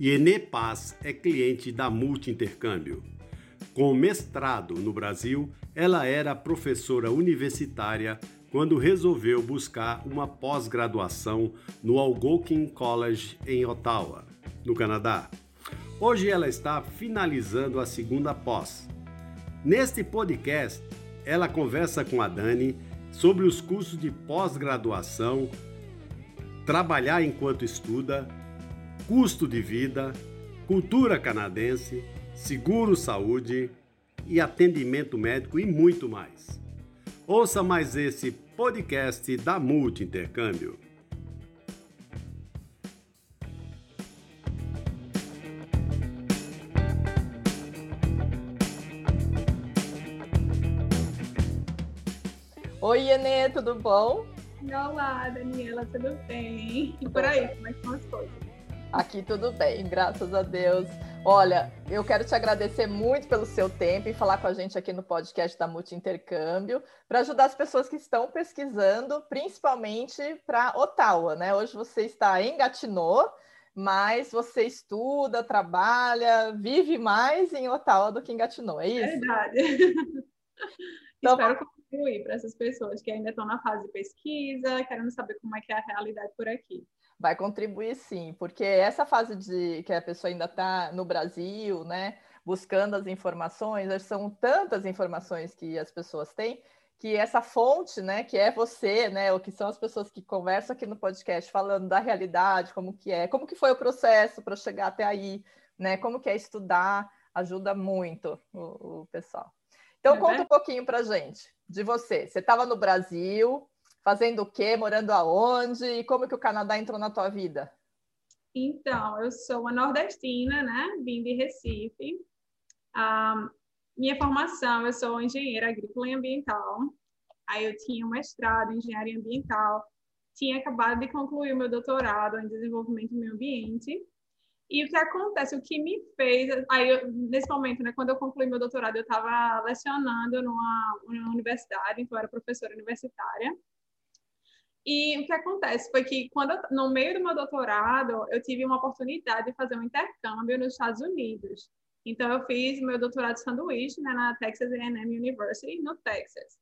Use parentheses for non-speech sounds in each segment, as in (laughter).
Iene Paz é cliente da Multi Intercâmbio. Com mestrado no Brasil, ela era professora universitária quando resolveu buscar uma pós-graduação no Algonquin College em Ottawa, no Canadá. Hoje ela está finalizando a segunda pós. Neste podcast, ela conversa com a Dani sobre os cursos de pós-graduação, trabalhar enquanto estuda, custo de vida, cultura canadense, seguro saúde e atendimento médico e muito mais. Ouça mais esse podcast da Multi Intercâmbio. Oi, Iene, tudo bom? Olá, Daniela, tudo bem? E por aí, como é que estão as coisas? Aqui tudo bem, graças a Deus. Olha, eu quero te agradecer muito pelo seu tempo e falar com a gente aqui no podcast da Multi Intercâmbio para ajudar as pessoas que estão pesquisando, principalmente para Ottawa, né? Hoje você está em Gatineau, mas você estuda, trabalha, vive mais em Ottawa do que em Gatineau, é isso? Verdade. (laughs) Então, Espero contribuir para essas pessoas que ainda estão na fase de pesquisa, querendo saber como é que é a realidade por aqui. Vai contribuir sim, porque essa fase de que a pessoa ainda está no Brasil, né, buscando as informações, são tantas informações que as pessoas têm, que essa fonte, né, que é você, né, ou que são as pessoas que conversam aqui no podcast falando da realidade, como que é, como que foi o processo para chegar até aí, né, como que é estudar, ajuda muito o, o pessoal. Então é conta um pouquinho para gente de você. Você estava no Brasil, Fazendo o quê? Morando aonde? E como que o Canadá entrou na tua vida? Então, eu sou uma nordestina, né? Vim de Recife. Um, minha formação, eu sou engenheira agrícola e ambiental. Aí eu tinha um mestrado em engenharia ambiental. Tinha acabado de concluir o meu doutorado em desenvolvimento do meio ambiente. E o que acontece, o que me fez, aí eu, nesse momento, né, quando eu concluí meu doutorado, eu estava lecionando numa, numa universidade, então eu era professora universitária. E o que acontece foi que, quando eu, no meio do meu doutorado, eu tive uma oportunidade de fazer um intercâmbio nos Estados Unidos. Então, eu fiz meu doutorado de sanduíche né, na Texas A&M University, no Texas.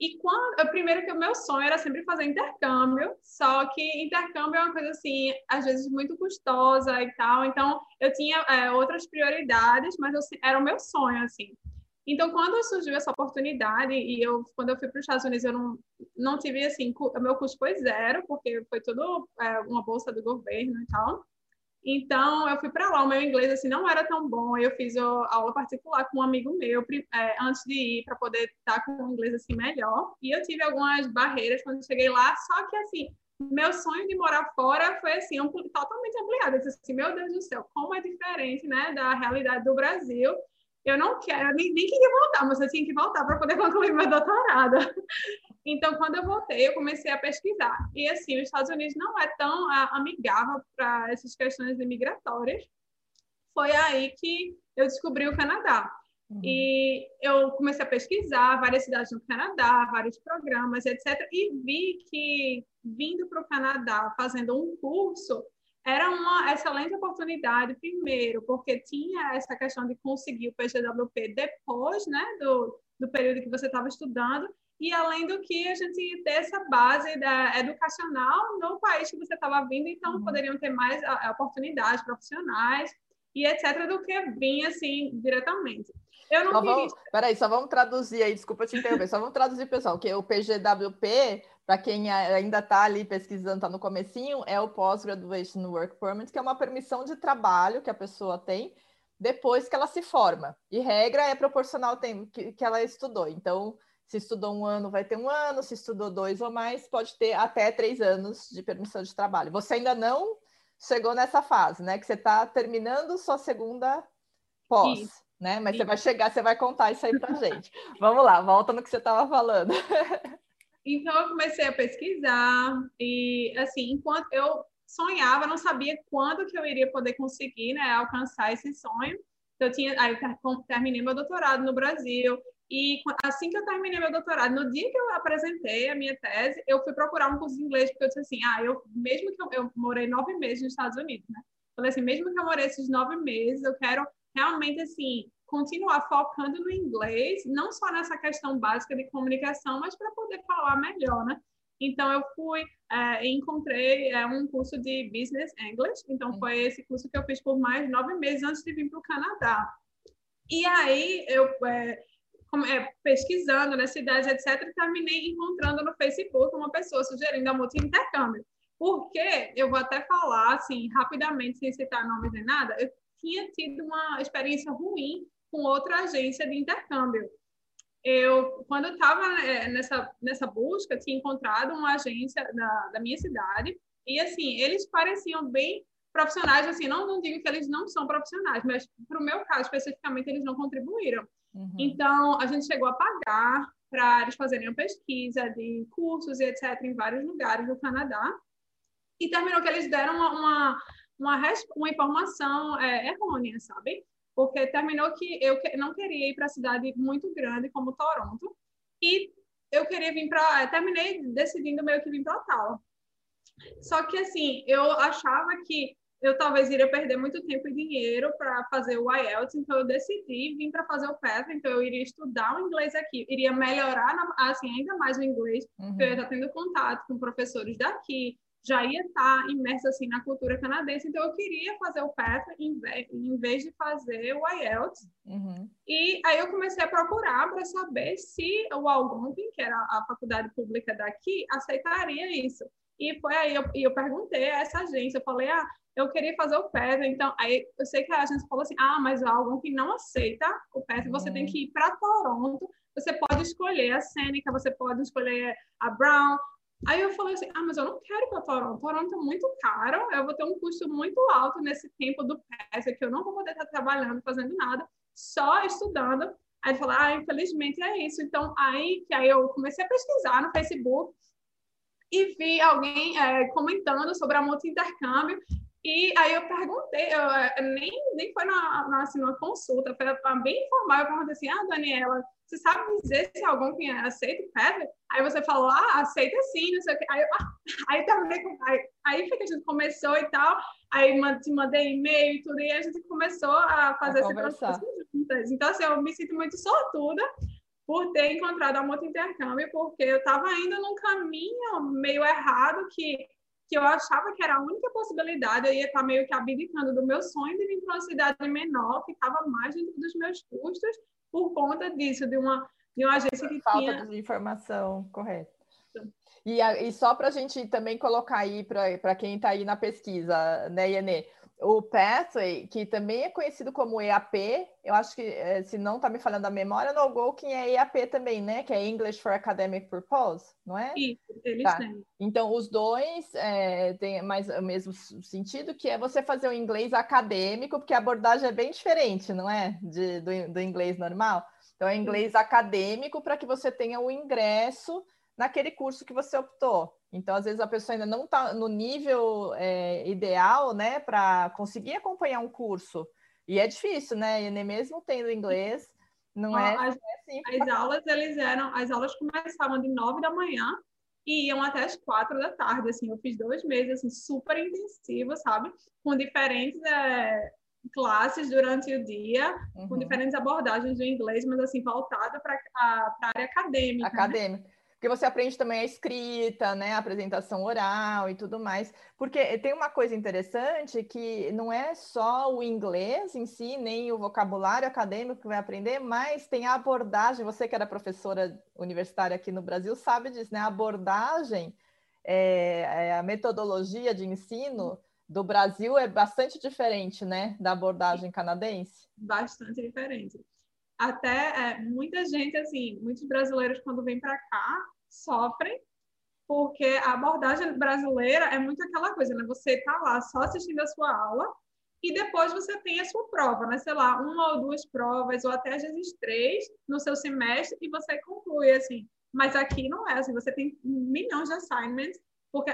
E quando, eu, primeiro que o meu sonho era sempre fazer intercâmbio, só que intercâmbio é uma coisa assim, às vezes muito custosa e tal. Então, eu tinha é, outras prioridades, mas eu, era o meu sonho, assim. Então, quando surgiu essa oportunidade, e eu, quando eu fui para os Estados Unidos, eu não, não tive, assim, o meu custo foi zero, porque foi tudo é, uma bolsa do governo e tal. Então, eu fui para lá, o meu inglês, assim, não era tão bom, eu fiz a aula particular com um amigo meu, é, antes de ir, para poder estar com o inglês, assim, melhor. E eu tive algumas barreiras quando cheguei lá, só que, assim, meu sonho de morar fora foi, assim, um, totalmente ampliado. Eu disse assim, meu Deus do céu, como é diferente, né, da realidade do Brasil eu não quero, eu nem, nem queria voltar, mas eu tinha que voltar para poder (laughs) concluir meu doutorado. Então, quando eu voltei, eu comecei a pesquisar. E, assim, os Estados Unidos não é tão amigável para essas questões imigratórias. Foi aí que eu descobri o Canadá. Uhum. E eu comecei a pesquisar várias cidades no Canadá, vários programas, etc. E vi que, vindo para o Canadá, fazendo um curso, era uma excelente oportunidade, primeiro, porque tinha essa questão de conseguir o PGWP depois né, do, do período que você estava estudando, e além do que a gente ia ter essa base da, educacional no país que você estava vindo, então uhum. poderiam ter mais oportunidades profissionais e etc. do que vir assim diretamente. Eu não só vamos, Peraí, só vamos traduzir aí, desculpa te interromper, só vamos traduzir, pessoal, que o PGWP para quem ainda está ali pesquisando, está no comecinho, é o Post-Graduation Work Permit, que é uma permissão de trabalho que a pessoa tem depois que ela se forma. E regra é proporcional ao tempo que, que ela estudou. Então, se estudou um ano, vai ter um ano, se estudou dois ou mais, pode ter até três anos de permissão de trabalho. Você ainda não chegou nessa fase, né? Que você está terminando sua segunda pós. Isso. Né? Mas isso. você vai chegar, você vai contar isso aí para gente. Vamos lá, volta no que você estava falando. Então eu comecei a pesquisar e assim, enquanto eu sonhava, não sabia quando que eu iria poder conseguir, né, alcançar esse sonho. Então, eu tinha, aí eu terminei meu doutorado no Brasil e assim que eu terminei meu doutorado, no dia que eu apresentei a minha tese, eu fui procurar um curso de inglês porque eu disse assim, ah, eu mesmo que eu, eu morei nove meses nos Estados Unidos, né? Falei assim, mesmo que eu more esses nove meses, eu quero realmente, assim, continuar focando no inglês, não só nessa questão básica de comunicação, mas para poder falar melhor, né? Então, eu fui, é, encontrei é, um curso de Business English, então foi esse curso que eu fiz por mais nove meses antes de vir para o Canadá. E aí, eu é, é, pesquisando na cidade, etc., terminei encontrando no Facebook uma pessoa sugerindo a multi-intercâmbio. Porque, eu vou até falar, assim, rapidamente, sem citar nomes nem nada, eu tinha tido uma experiência ruim com outra agência de intercâmbio. Eu, quando eu estava é, nessa, nessa busca, tinha encontrado uma agência da, da minha cidade e, assim, eles pareciam bem profissionais, assim, não, não digo que eles não são profissionais, mas para o meu caso, especificamente, eles não contribuíram. Uhum. Então, a gente chegou a pagar para eles fazerem uma pesquisa de cursos e etc. em vários lugares do Canadá. E terminou que eles deram uma, uma, uma, uma informação é, errônea, sabe? porque terminou que eu não queria ir para a cidade muito grande como Toronto e eu queria vir para terminei decidindo meio que vir para Ottawa. Só que assim, eu achava que eu talvez iria perder muito tempo e dinheiro para fazer o IELTS, então eu decidi vir para fazer o PET, então eu iria estudar o inglês aqui, iria melhorar assim ainda mais o inglês, uhum. porque eu ia estar tendo contato com professores daqui, já ia estar imersa assim na cultura canadense, então eu queria fazer o PET em vez, em vez de fazer o IELTS. Uhum. E aí eu comecei a procurar para saber se o Algonquin, que era a faculdade pública daqui, aceitaria isso. E foi aí eu, eu perguntei a essa agência, eu falei, ah, eu queria fazer o PET, então aí eu sei que a agência falou assim, ah, mas o Algonquin não aceita o PET, você uhum. tem que ir para Toronto, você pode escolher a Seneca, você pode escolher a Brown, Aí eu falei assim, ah, mas eu não quero ir para Toronto. Toronto é muito caro, eu vou ter um custo muito alto nesse tempo do PES, que eu não vou poder estar trabalhando, fazendo nada, só estudando. Aí falou, ah, infelizmente é isso. Então, aí que aí eu comecei a pesquisar no Facebook e vi alguém é, comentando sobre a multi-intercâmbio. E aí eu perguntei, eu, nem, nem foi na, na, assim, numa consulta, foi bem informal, eu perguntei assim, ah, Daniela, você sabe dizer se alguém aceita o PEV? Aí você falou, ah, aceita sim, não sei o quê. Aí, eu, ah, (laughs) aí também, aí, aí foi que a gente começou e tal, aí te mandei e-mail e tudo, e a gente começou a fazer a esse processo juntas. Então, assim, eu me sinto muito sortuda por ter encontrado a Moto Intercâmbio, porque eu estava indo num caminho meio errado que que eu achava que era a única possibilidade, eu ia estar meio que abdicando do meu sonho de vir para uma cidade menor, que estava mais dentro dos meus custos, por conta disso, de uma, de uma agência que Falta tinha... de informação, correto. E, e só para a gente também colocar aí, para quem está aí na pesquisa, né, Ianê? O Pathway, que também é conhecido como EAP, eu acho que, eh, se não está me falando a memória, no Golkin é EAP também, né? Que é English for Academic Purpose, não é? Isso, eles tá. têm. Então, os dois é, têm mais o mesmo sentido, que é você fazer o inglês acadêmico, porque a abordagem é bem diferente, não é? De, do, do inglês normal. Então, é inglês acadêmico para que você tenha o ingresso naquele curso que você optou. Então, às vezes, a pessoa ainda não está no nível é, ideal, né, para conseguir acompanhar um curso. E é difícil, né? E nem mesmo tendo inglês, não é, as, é assim. As aulas, eles eram, as aulas começavam de nove da manhã e iam até as quatro da tarde, assim. Eu fiz dois meses, assim, super intensivos, sabe? Com diferentes é, classes durante o dia, uhum. com diferentes abordagens do inglês, mas, assim, voltada para a área acadêmica. Né? Acadêmica. Né? Porque você aprende também a escrita, né, a apresentação oral e tudo mais. Porque tem uma coisa interessante que não é só o inglês em si, nem o vocabulário acadêmico que vai aprender, mas tem a abordagem. Você que era professora universitária aqui no Brasil sabe disso, né? A abordagem, é, é, a metodologia de ensino do Brasil é bastante diferente, né, da abordagem canadense. Bastante diferente até é, muita gente, assim, muitos brasileiros, quando vêm para cá, sofrem, porque a abordagem brasileira é muito aquela coisa, né? Você está lá só assistindo a sua aula e depois você tem a sua prova, né? Sei lá, uma ou duas provas, ou até às vezes três no seu semestre e você conclui, assim. Mas aqui não é assim, você tem milhões de assignments, porque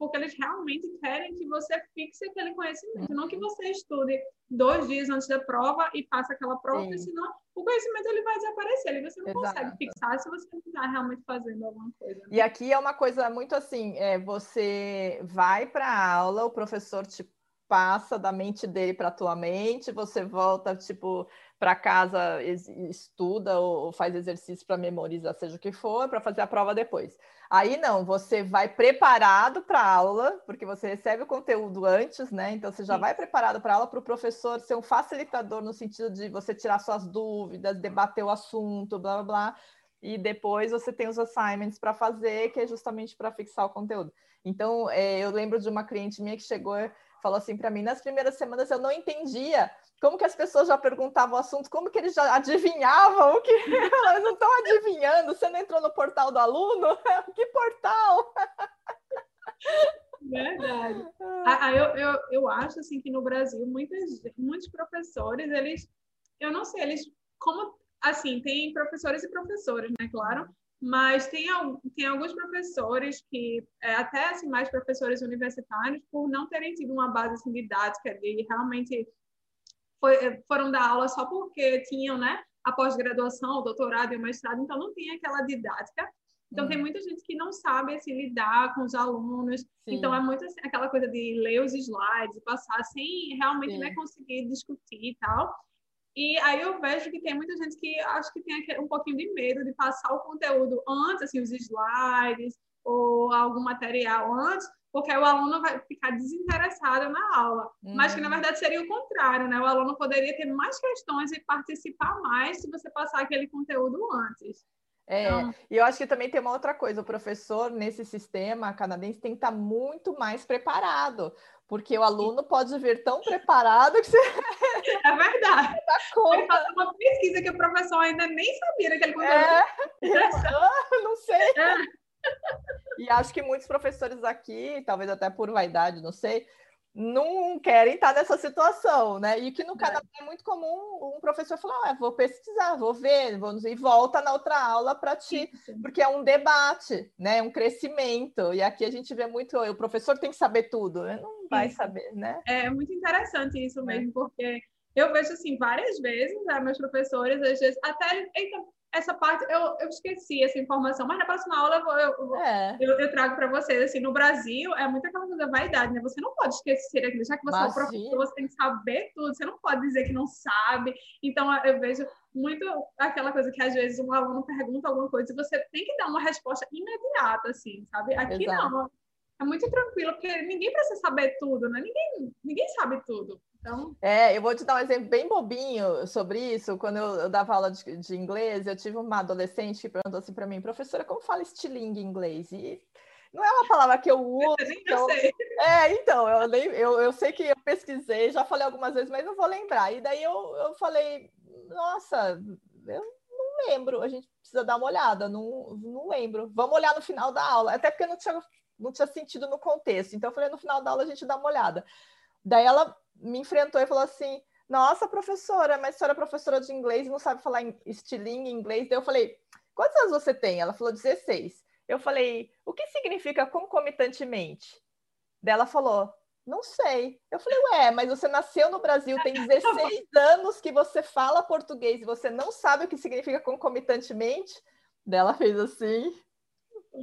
porque eles realmente querem que você fixe aquele conhecimento, não que você estude dois dias antes da prova e passe aquela prova, porque senão o conhecimento ele vai desaparecer, ele você não Exato. consegue fixar se você não está realmente fazendo alguma coisa. Né? E aqui é uma coisa muito assim, é, você vai para a aula, o professor te passa da mente dele para a tua mente, você volta, tipo, para casa, estuda ou faz exercício para memorizar, seja o que for, para fazer a prova depois. Aí não, você vai preparado para a aula, porque você recebe o conteúdo antes, né? Então você já vai preparado para a aula para o professor ser um facilitador no sentido de você tirar suas dúvidas, debater o assunto, blá blá blá. E depois você tem os assignments para fazer, que é justamente para fixar o conteúdo. Então, é, eu lembro de uma cliente minha que chegou falou assim para mim: nas primeiras semanas eu não entendia como que as pessoas já perguntavam o assunto, como que eles já adivinhavam o que (laughs) elas não estão adivinhando, você não entrou no portal do aluno? (laughs) que portal? (laughs) Verdade. Ah, eu, eu, eu acho assim que no Brasil muitas, muitos professores, eles, eu não sei, eles como assim, tem professores e professoras, né, claro, mas tem, tem alguns professores que, é, até assim, mais professores universitários, por não terem tido uma base assim, didática de realmente foi, é, foram dar aula só porque tinham, né, a pós-graduação, o doutorado e o mestrado, então não tinha aquela didática. Então, hum. tem muita gente que não sabe assim, lidar com os alunos. Sim. Então, é muito assim, aquela coisa de ler os slides e passar sem realmente né, conseguir discutir e tal. E aí eu vejo que tem muita gente que acho que tem um pouquinho de medo de passar o conteúdo antes, assim, os slides ou algum material antes, porque o aluno vai ficar desinteressado na aula. Uhum. Mas que, na uhum. verdade, seria o contrário, né? O aluno poderia ter mais questões e participar mais se você passar aquele conteúdo antes. É, então... e eu acho que também tem uma outra coisa, o professor nesse sistema canadense tem que estar muito mais preparado, porque o aluno pode vir tão preparado que você. (laughs) É verdade. (laughs) Ele fazer uma pesquisa que o professor ainda nem sabia daquele conteúdo. É, (laughs) eu não sei. É. E acho que muitos professores aqui, talvez até por vaidade, não sei, não querem estar nessa situação, né? E que no Canadá é, é muito comum um professor falar, ah, vou pesquisar, vou ver, vou e volta na outra aula para ti, porque é um debate, né? É um crescimento. E aqui a gente vê muito, o professor tem que saber tudo, né? não vai Isso. saber, né? É muito interessante isso é. mesmo, é. porque eu vejo assim várias vezes, né, meus professores, às vezes, até eita, essa parte eu, eu esqueci essa informação, mas na próxima aula eu, eu, é. eu, eu trago para vocês. Assim, no Brasil é muita aquela coisa da vaidade, né? Você não pode esquecer aquilo, já que você Imagina. é o professor, você tem que saber tudo, você não pode dizer que não sabe. Então eu vejo muito aquela coisa que às vezes um aluno pergunta alguma coisa e você tem que dar uma resposta imediata, assim, sabe? Aqui Exato. não. É muito tranquilo, porque ninguém precisa saber tudo, né? Ninguém, ninguém sabe tudo. Então... É, eu vou te dar um exemplo bem bobinho sobre isso. Quando eu, eu dava aula de, de, inglês, eu tive uma adolescente que perguntou assim para mim, professora, como fala estilingue em inglês? E não é uma palavra que eu uso. Eu nem então... sei. (laughs) É, então, eu, eu, eu sei que eu pesquisei, já falei algumas vezes, mas não vou lembrar. E daí eu, eu falei, nossa, eu não lembro, a gente precisa dar uma olhada, não, não lembro. Vamos olhar no final da aula, até porque não tinha, não tinha sentido no contexto. Então eu falei, no final da aula a gente dá uma olhada. Daí ela me enfrentou e falou assim: Nossa, professora, mas a senhora é professora de inglês e não sabe falar estilingue em inglês. Daí eu falei: Quantos anos você tem? Ela falou: 16. Eu falei: O que significa concomitantemente? Daí ela falou: Não sei. Eu falei: Ué, mas você nasceu no Brasil, tem (laughs) 16 anos que você fala português e você não sabe o que significa concomitantemente? Daí ela fez assim.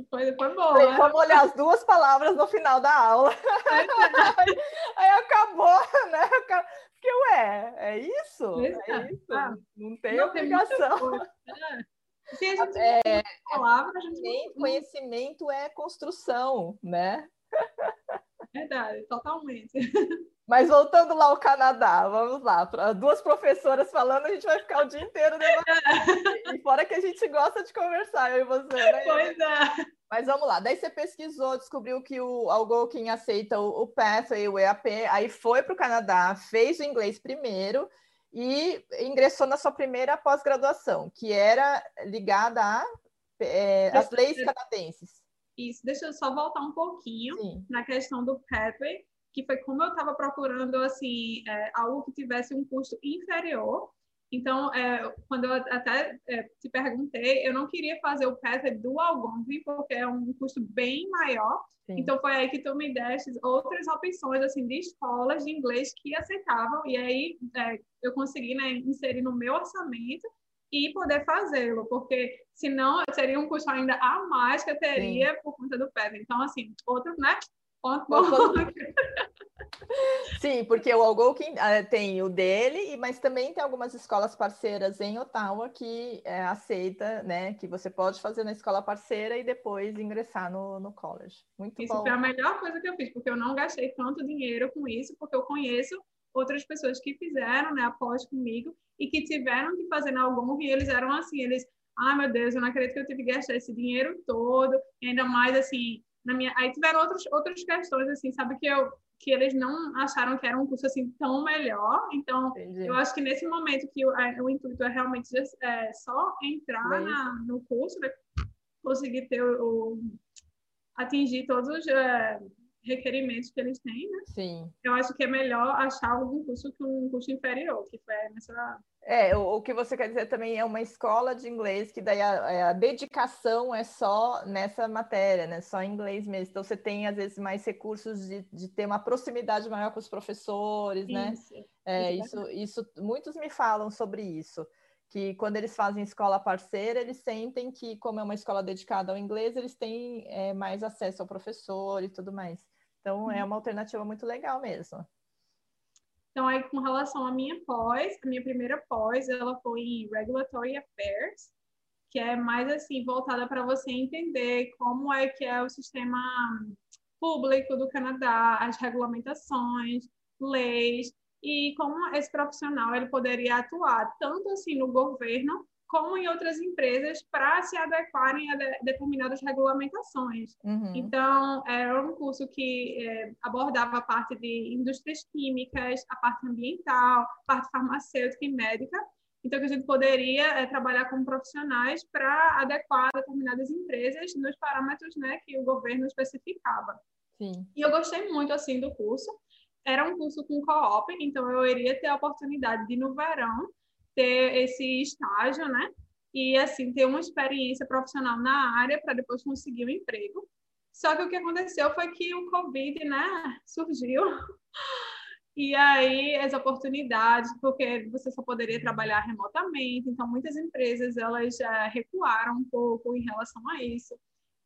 Foi, foi bom. Falei, né? Vamos olhar as duas palavras no final da aula. aí, (laughs) aí, acabou, né? Porque, ué, é isso? É isso. Ah, não tem não obrigação. Se a gente é, palavra, a gente conhecimento é construção, né? Verdade, totalmente. Mas voltando lá ao Canadá, vamos lá. Duas professoras falando, a gente vai ficar o dia inteiro debatendo. (laughs) e fora que a gente gosta de conversar, eu e você, né? Pois é. Mas vamos lá. Daí você pesquisou, descobriu que o Algonquin aceita o, o Pathway, o EAP, aí foi para o Canadá, fez o inglês primeiro e ingressou na sua primeira pós-graduação, que era ligada às é, leis canadenses. Isso, deixa eu só voltar um pouquinho Sim. na questão do Pathway que foi como eu estava procurando assim é, algo que tivesse um custo inferior. Então, é, quando eu até é, te perguntei, eu não queria fazer o PET do Algonquin, porque é um custo bem maior. Sim. Então, foi aí que tu me deste outras opções assim de escolas de inglês que aceitavam. E aí, é, eu consegui né, inserir no meu orçamento e poder fazê-lo, porque senão seria um custo ainda a mais que eu teria Sim. por conta do PET. Então, assim, outro, né? Ponto bom. (laughs) Sim, porque o Algonquin uh, tem o dele, mas também tem algumas escolas parceiras em Ottawa que é, aceita, né, que você pode fazer na escola parceira e depois ingressar no, no college. Muito isso bom. foi a melhor coisa que eu fiz, porque eu não gastei tanto dinheiro com isso, porque eu conheço outras pessoas que fizeram, né, após comigo e que tiveram que fazer na Algonquin e eles eram assim, eles, ah, meu Deus, eu não acredito que eu tive que gastar esse dinheiro todo, e ainda mais assim, na minha, aí tiveram outras outras questões assim, sabe que eu que eles não acharam que era um curso assim tão melhor. Então, Entendi. eu acho que nesse momento que o, a, o intuito é realmente é, só entrar na, no curso, né? conseguir ter o, o atingir todos os é, requerimentos que eles têm, né? Sim. Eu acho que é melhor achar algum curso que um curso inferior, que foi nessa é, o, o, que você quer dizer também é uma escola de inglês que daí a, é, a, dedicação é só nessa matéria, né? Só em inglês mesmo. Então você tem às vezes mais recursos de, de ter uma proximidade maior com os professores, né? Isso, é, isso, isso, muitos me falam sobre isso. Que quando eles fazem escola parceira, eles sentem que, como é uma escola dedicada ao inglês, eles têm é, mais acesso ao professor e tudo mais. Então, é uhum. uma alternativa muito legal mesmo. Então, aí, com relação à minha pós, a minha primeira pós, ela foi em Regulatory Affairs, que é mais, assim, voltada para você entender como é que é o sistema público do Canadá, as regulamentações, leis, e como esse profissional ele poderia atuar tanto assim no governo como em outras empresas para se adequarem a de, determinadas regulamentações. Uhum. Então, era um curso que é, abordava a parte de indústrias químicas, a parte ambiental, a parte farmacêutica e médica. Então, que a gente poderia é, trabalhar com profissionais para adequar determinadas empresas nos parâmetros né, que o governo especificava. Sim. E eu gostei muito assim do curso. Era um curso com co-op, então eu iria ter a oportunidade de, no verão, ter esse estágio, né? E assim ter uma experiência profissional na área para depois conseguir um emprego. Só que o que aconteceu foi que o Covid, né, surgiu. (laughs) E aí as oportunidades, porque você só poderia trabalhar remotamente, então muitas empresas elas já recuaram um pouco em relação a isso.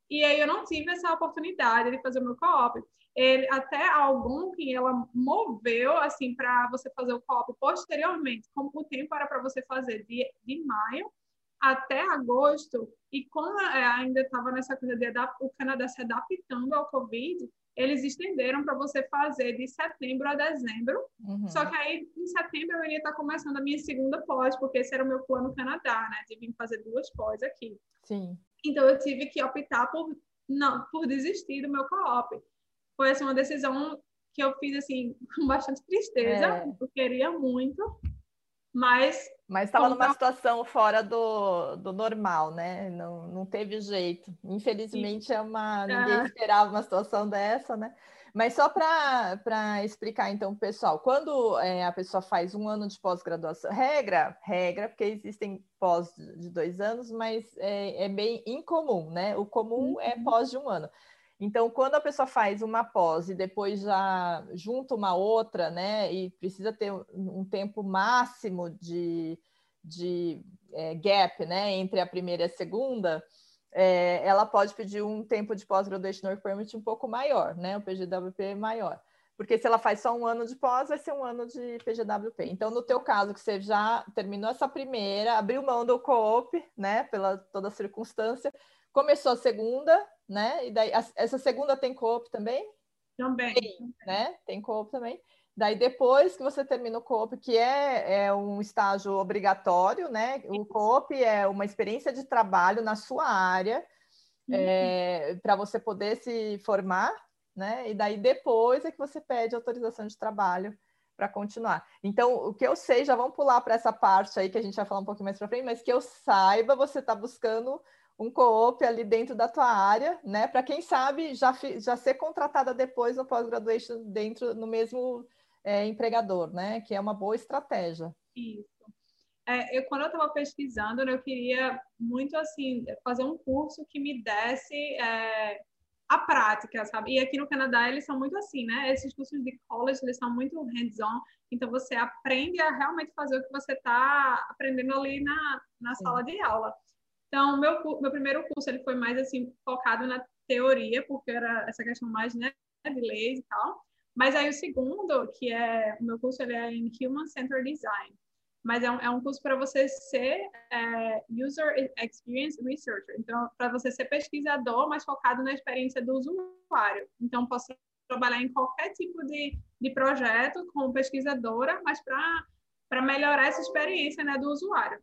E aí eu não tive essa oportunidade de fazer o meu co-op ele, até algum que ela moveu assim para você fazer o co-op posteriormente, como o tempo era para você fazer de, de maio até agosto, e como é, ainda estava nessa coisa de o Canadá se adaptando ao Covid, eles estenderam para você fazer de setembro a dezembro. Uhum. Só que aí, em setembro, eu iria estar começando a minha segunda pós, porque esse era o meu plano Canadá, né? De vir fazer duas pós aqui. Sim. Então, eu tive que optar por, não, por desistir do meu co-op foi assim, uma decisão que eu fiz assim (laughs) com bastante tristeza, é. eu queria muito, mas mas estava numa situação fora do, do normal, né? Não, não teve jeito. Infelizmente Sim. é uma ninguém é. esperava uma situação dessa, né? Mas só para explicar então, pessoal, quando é, a pessoa faz um ano de pós-graduação, regra, regra, porque existem pós de dois anos, mas é, é bem incomum, né? O comum é uhum. é pós de um ano. Então, quando a pessoa faz uma pós e depois já junta uma outra, né, e precisa ter um tempo máximo de, de é, gap, né, entre a primeira e a segunda, é, ela pode pedir um tempo de pós-graduation work permit um pouco maior, né, o PGWP maior. Porque se ela faz só um ano de pós, vai ser um ano de PGWP. Então, no teu caso, que você já terminou essa primeira, abriu mão do co-op, né, pela toda circunstância, começou a segunda, né? E daí, essa segunda tem co-op também? Também. Tem, né? Tem co-op também. Daí, depois que você termina o co-op, que é, é um estágio obrigatório, né? O co-op é uma experiência de trabalho na sua área, uhum. é, para você poder se formar, né? E daí, depois é que você pede autorização de trabalho para continuar. Então, o que eu sei, já vamos pular para essa parte aí que a gente vai falar um pouquinho mais para frente, mas que eu saiba, você está buscando um co-op ali dentro da tua área, né? Para quem sabe já, já ser contratada depois no pós-graduation dentro no mesmo é, empregador, né? Que é uma boa estratégia. Isso. É, eu, quando eu estava pesquisando, eu queria muito assim fazer um curso que me desse é, a prática, sabe? E aqui no Canadá eles são muito assim, né? Esses cursos de college eles são muito hands-on, então você aprende a realmente fazer o que você está aprendendo ali na, na sala de aula. Então, meu, meu primeiro curso ele foi mais assim focado na teoria, porque era essa questão mais né, de leis e tal. Mas aí o segundo, que é o meu curso, ele é em Human Centered Design mas é um, é um curso para você ser é, User Experience Researcher. Então, para você ser pesquisador, mas focado na experiência do usuário. Então, posso trabalhar em qualquer tipo de, de projeto como pesquisadora, mas para melhorar essa experiência né, do usuário.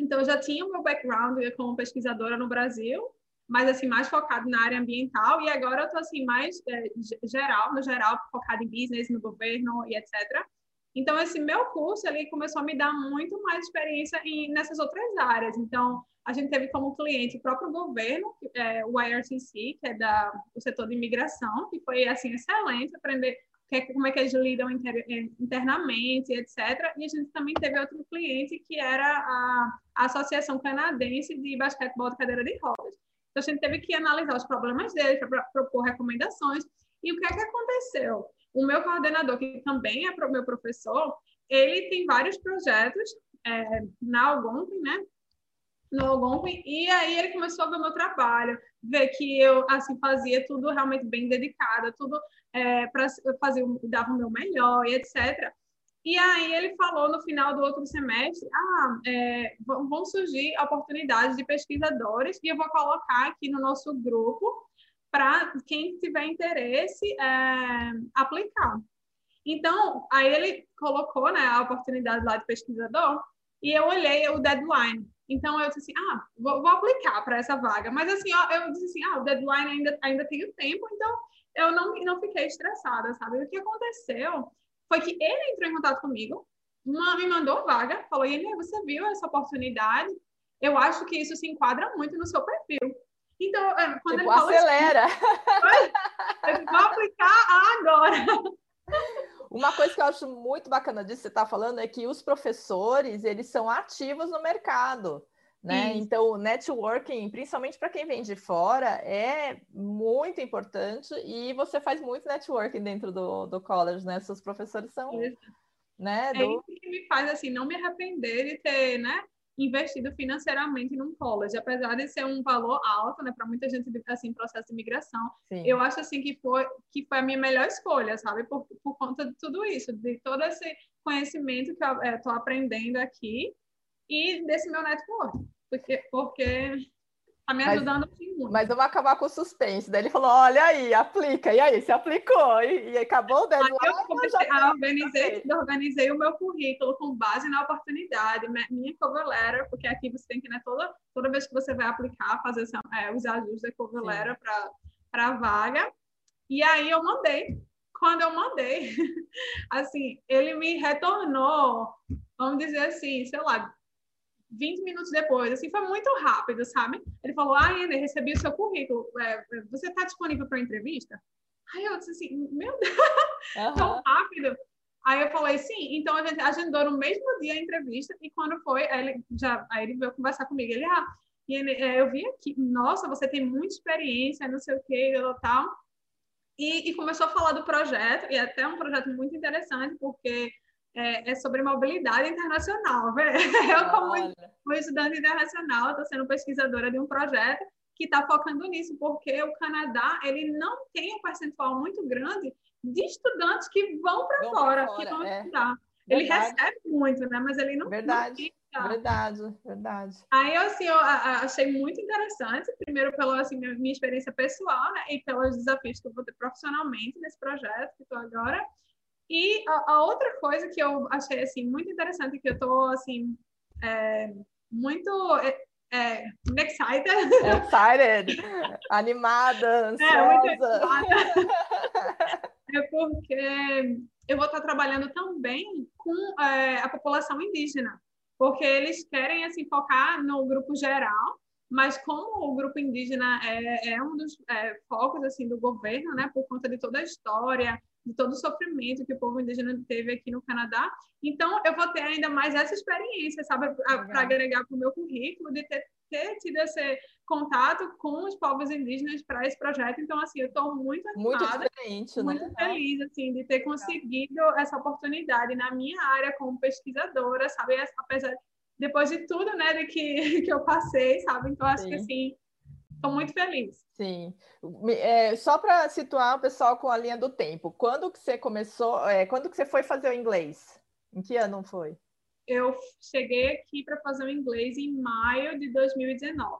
Então, eu já tinha o meu background como pesquisadora no Brasil, mas assim mais focado na área ambiental e agora eu estou assim mais é, geral, no geral focado em business, no governo e etc. Então, esse meu curso, ele começou a me dar muito mais experiência em, nessas outras áreas. Então, a gente teve como cliente o próprio governo, é, o IRCC, que é da, o setor de imigração, que foi, assim, excelente aprender como é que eles lidam inter, é, internamente, etc. E a gente também teve outro cliente, que era a, a Associação Canadense de Basquetebol de Cadeira de Rodas. Então, a gente teve que analisar os problemas deles, para propor recomendações. E o que é que aconteceu? O meu coordenador, que também é meu professor, ele tem vários projetos é, na Algonquin, né? No Algonquin, e aí ele começou a ver o meu trabalho, ver que eu assim fazia tudo realmente bem dedicada, tudo é, para fazer, dava o meu melhor e etc. E aí ele falou no final do outro semestre, ah, é, vão surgir oportunidades de pesquisadores e eu vou colocar aqui no nosso grupo para quem tiver interesse é, aplicar. Então, aí ele colocou né, a oportunidade lá de pesquisador e eu olhei o deadline. Então, eu disse assim, ah, vou, vou aplicar para essa vaga. Mas, assim, ó, eu disse assim, ah, o deadline ainda, ainda tem tempo, então eu não, não fiquei estressada, sabe? O que aconteceu foi que ele entrou em contato comigo, uma, me mandou vaga, falou, Iene, você viu essa oportunidade? Eu acho que isso se enquadra muito no seu perfil. Então, é, quando tipo, ele fala acelera. Assim, vou aplicar agora. Uma coisa que eu acho muito bacana disso que você está falando é que os professores, eles são ativos no mercado. Né? Então, o networking, principalmente para quem vem de fora, é muito importante e você faz muito networking dentro do, do college, né? Seus professores são. Isso. Né, é do... isso que me faz assim, não me arrepender de ter, né? investido financeiramente num college, apesar de ser um valor alto, né, para muita gente assim, processo de imigração. Sim. Eu acho assim que foi que foi a minha melhor escolha, sabe, por, por conta de tudo isso, de todo esse conhecimento que eu estou é, aprendendo aqui e desse meu network, porque porque Tá me ajudando mas, assim muito. Mas vamos acabar com o suspense. Daí ele falou: olha aí, aplica. E aí, você aplicou. E, e acabou o deadline. eu comecei, organizei, organizei o meu currículo com base na oportunidade, minha cover letter, porque aqui você tem que, né, toda, toda vez que você vai aplicar, fazer é, os ajustes da cover letter para a vaga. E aí eu mandei. Quando eu mandei, (laughs) assim, ele me retornou, vamos dizer assim, sei lá, 20 minutos depois, assim, foi muito rápido, sabe? Ele falou, ah, Ender, recebi o seu currículo, é, você está disponível para entrevista? Aí eu disse assim, meu Deus, uhum. (laughs) tão rápido. Aí eu falei, sim, então a gente agendou no mesmo dia a entrevista, e quando foi, aí ele, já, aí ele veio conversar comigo, ele, ah, ele, é, eu vi aqui, nossa, você tem muita experiência, não sei o que, tal, e, e começou a falar do projeto, e é até um projeto muito interessante, porque é, é sobre mobilidade internacional. (laughs) Eu, como uma estudante internacional, estou sendo pesquisadora de um projeto que está focando nisso, porque o Canadá ele não tem um percentual muito grande de estudantes que vão para fora, fora, que vão é. estudar. Ele recebe muito, né? Mas ele não Verdade. Não verdade, verdade. Aí, assim, eu achei muito interessante, primeiro pela assim, minha experiência pessoal, né? E pelos desafios que eu vou ter profissionalmente nesse projeto que estou agora. E a, a, outra coisa que eu achei assim muito interessante que eu tô assim é, muito é, é, excited, excited, animada, (laughs) ansiosa. É, (laughs) é porque eu vou estar trabalhando também com é, a população indígena, porque eles querem assim focar no grupo geral mas como o grupo indígena é, é um dos é, focos assim do governo, né, por conta de toda a história, de todo o sofrimento que o povo indígena teve aqui no Canadá. Então, eu vou ter ainda mais essa experiência, sabe, para agregar para o meu currículo, de ter, ter tido esse contato com os povos indígenas para esse projeto. Então, assim, eu estou muito animada, muito, muito né? feliz, assim, de ter conseguido essa oportunidade na minha área como pesquisadora, sabe, apesar depois de tudo, né, de que, (laughs) que eu passei, sabe? Então, acho Sim. que, assim, Estou muito feliz. Sim. É, só para situar o pessoal com a linha do tempo, quando que você começou, é, quando que você foi fazer o inglês? Em que ano foi? Eu cheguei aqui para fazer o inglês em maio de 2019.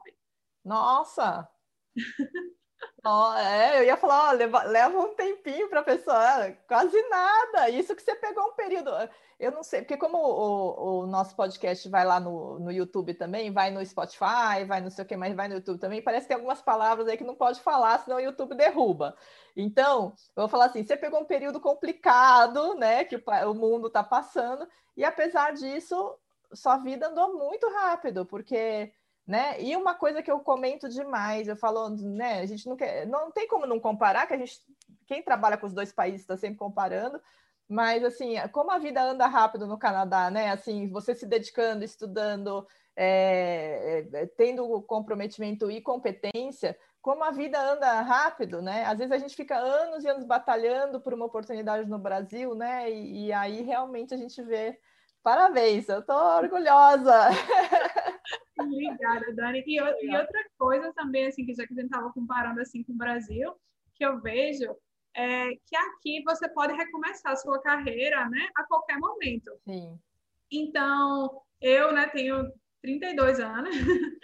Nossa! (laughs) Oh, é, eu ia falar, leva, leva um tempinho para a pessoa, quase nada. Isso que você pegou um período. Eu não sei, porque como o, o, nosso podcast vai lá no, no YouTube também, vai no Spotify, vai não sei o que, mas vai no YouTube também, parece que tem algumas palavras aí que não pode falar, senão o YouTube derruba. Então, eu vou falar assim: você pegou um período complicado, né? Que o, o mundo está passando, e apesar disso, sua vida andou muito rápido, porque né? E uma coisa que eu comento demais, eu falo, né? A gente não quer, não tem como não comparar, que a gente, quem trabalha com os dois países está sempre comparando, mas assim, como a vida anda rápido no Canadá, né? Assim, você se dedicando, estudando, é, é, tendo comprometimento e competência, como a vida anda rápido, né? Às vezes a gente fica anos e anos batalhando por uma oportunidade no Brasil, né? E, e aí realmente a gente vê. Parabéns, eu estou orgulhosa. (laughs) Obrigada, Dani. E, e, outra coisa também, assim, que já que a gente estava comparando assim com o Brasil, que eu vejo é que aqui você pode recomeçar a sua carreira, né, a qualquer momento. Sim. Então, eu, né, tenho 32 anos. (laughs)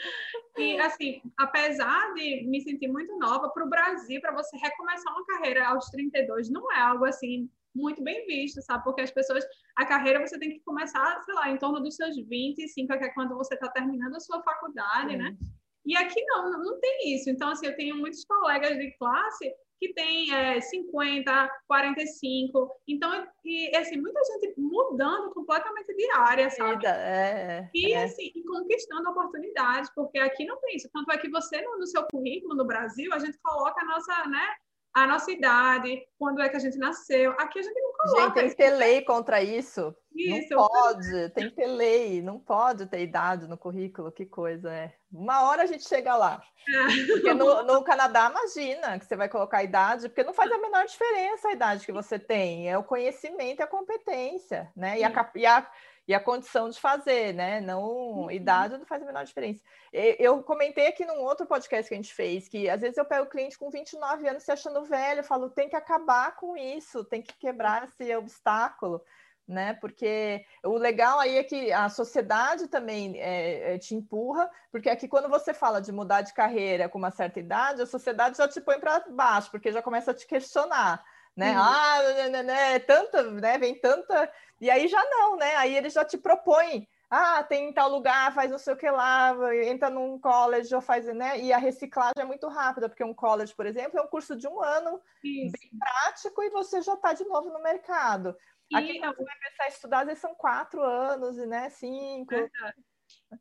e, assim, apesar de me sentir muito nova, para o Brasil, para você recomeçar uma carreira aos 32, não é algo assim muito bem visto, sabe? Porque as pessoas, a carreira você tem que começar, sei lá, em torno dos seus 25, que é quando você está terminando a sua faculdade, né? E aqui não, não tem isso. Então, assim, eu tenho muitos colegas de classe que tem é, 50, 45. Então, e, assim, muita gente mudando completamente de área, sabe? É, é, e, assim, conquistando oportunidades, porque aqui não tem isso. Tanto é que você, no, no seu currículo no Brasil, a gente coloca a nossa, né, a nossa idade, quando é que a gente nasceu. Aqui a gente não coloca. Gente, tem que ter lei contra isso. isso. Não pode, tem que ter lei, não pode ter idade no currículo, que coisa é. Uma hora a gente chega lá. É. Porque no, no, Canadá, imagina que você vai colocar a idade, porque não faz a menor diferença a idade que você tem, é o conhecimento e a competência, né? E a, e a e a condição de fazer, né? Não, uhum. idade não faz a menor diferença. Eu comentei aqui num outro podcast que a gente fez que às vezes eu pego o cliente com 29 anos se achando velho, eu falo, tem que acabar com isso, tem que quebrar esse obstáculo. Né? Porque o legal aí é que a sociedade também é, é, te empurra, porque aqui quando você fala de mudar de carreira com uma certa idade, a sociedade já te põe para baixo, porque já começa a te questionar né? Uhum. Ah, né, né, né, tanta, né? Vem tanta. E aí já não, né? Aí ele já te propõe. Ah, tem tal lugar, faz não sei o que lá, entra num college ou faz, né? E a reciclagem é muito rápida, porque um college, por exemplo, é um curso de um ano, Isso. bem prático, e você já está de novo no mercado. E Aqui você vai começar a estudar, às vezes são quatro anos, né? Cinco.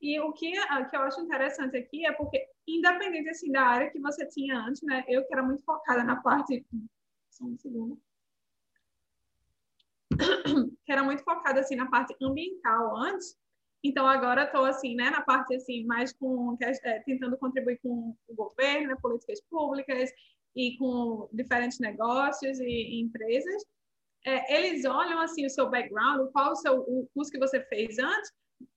E o que, que eu acho interessante aqui é porque, independente assim, da área que você tinha antes, né? Eu que era muito focada na parte só um segundo. (coughs) Que era muito focada assim na parte ambiental antes. Então agora estou assim, né, na parte assim mais com é, tentando contribuir com o governo, né, políticas públicas e com diferentes negócios e, e empresas. É, eles olham assim o seu background, qual o seu o curso que você fez antes,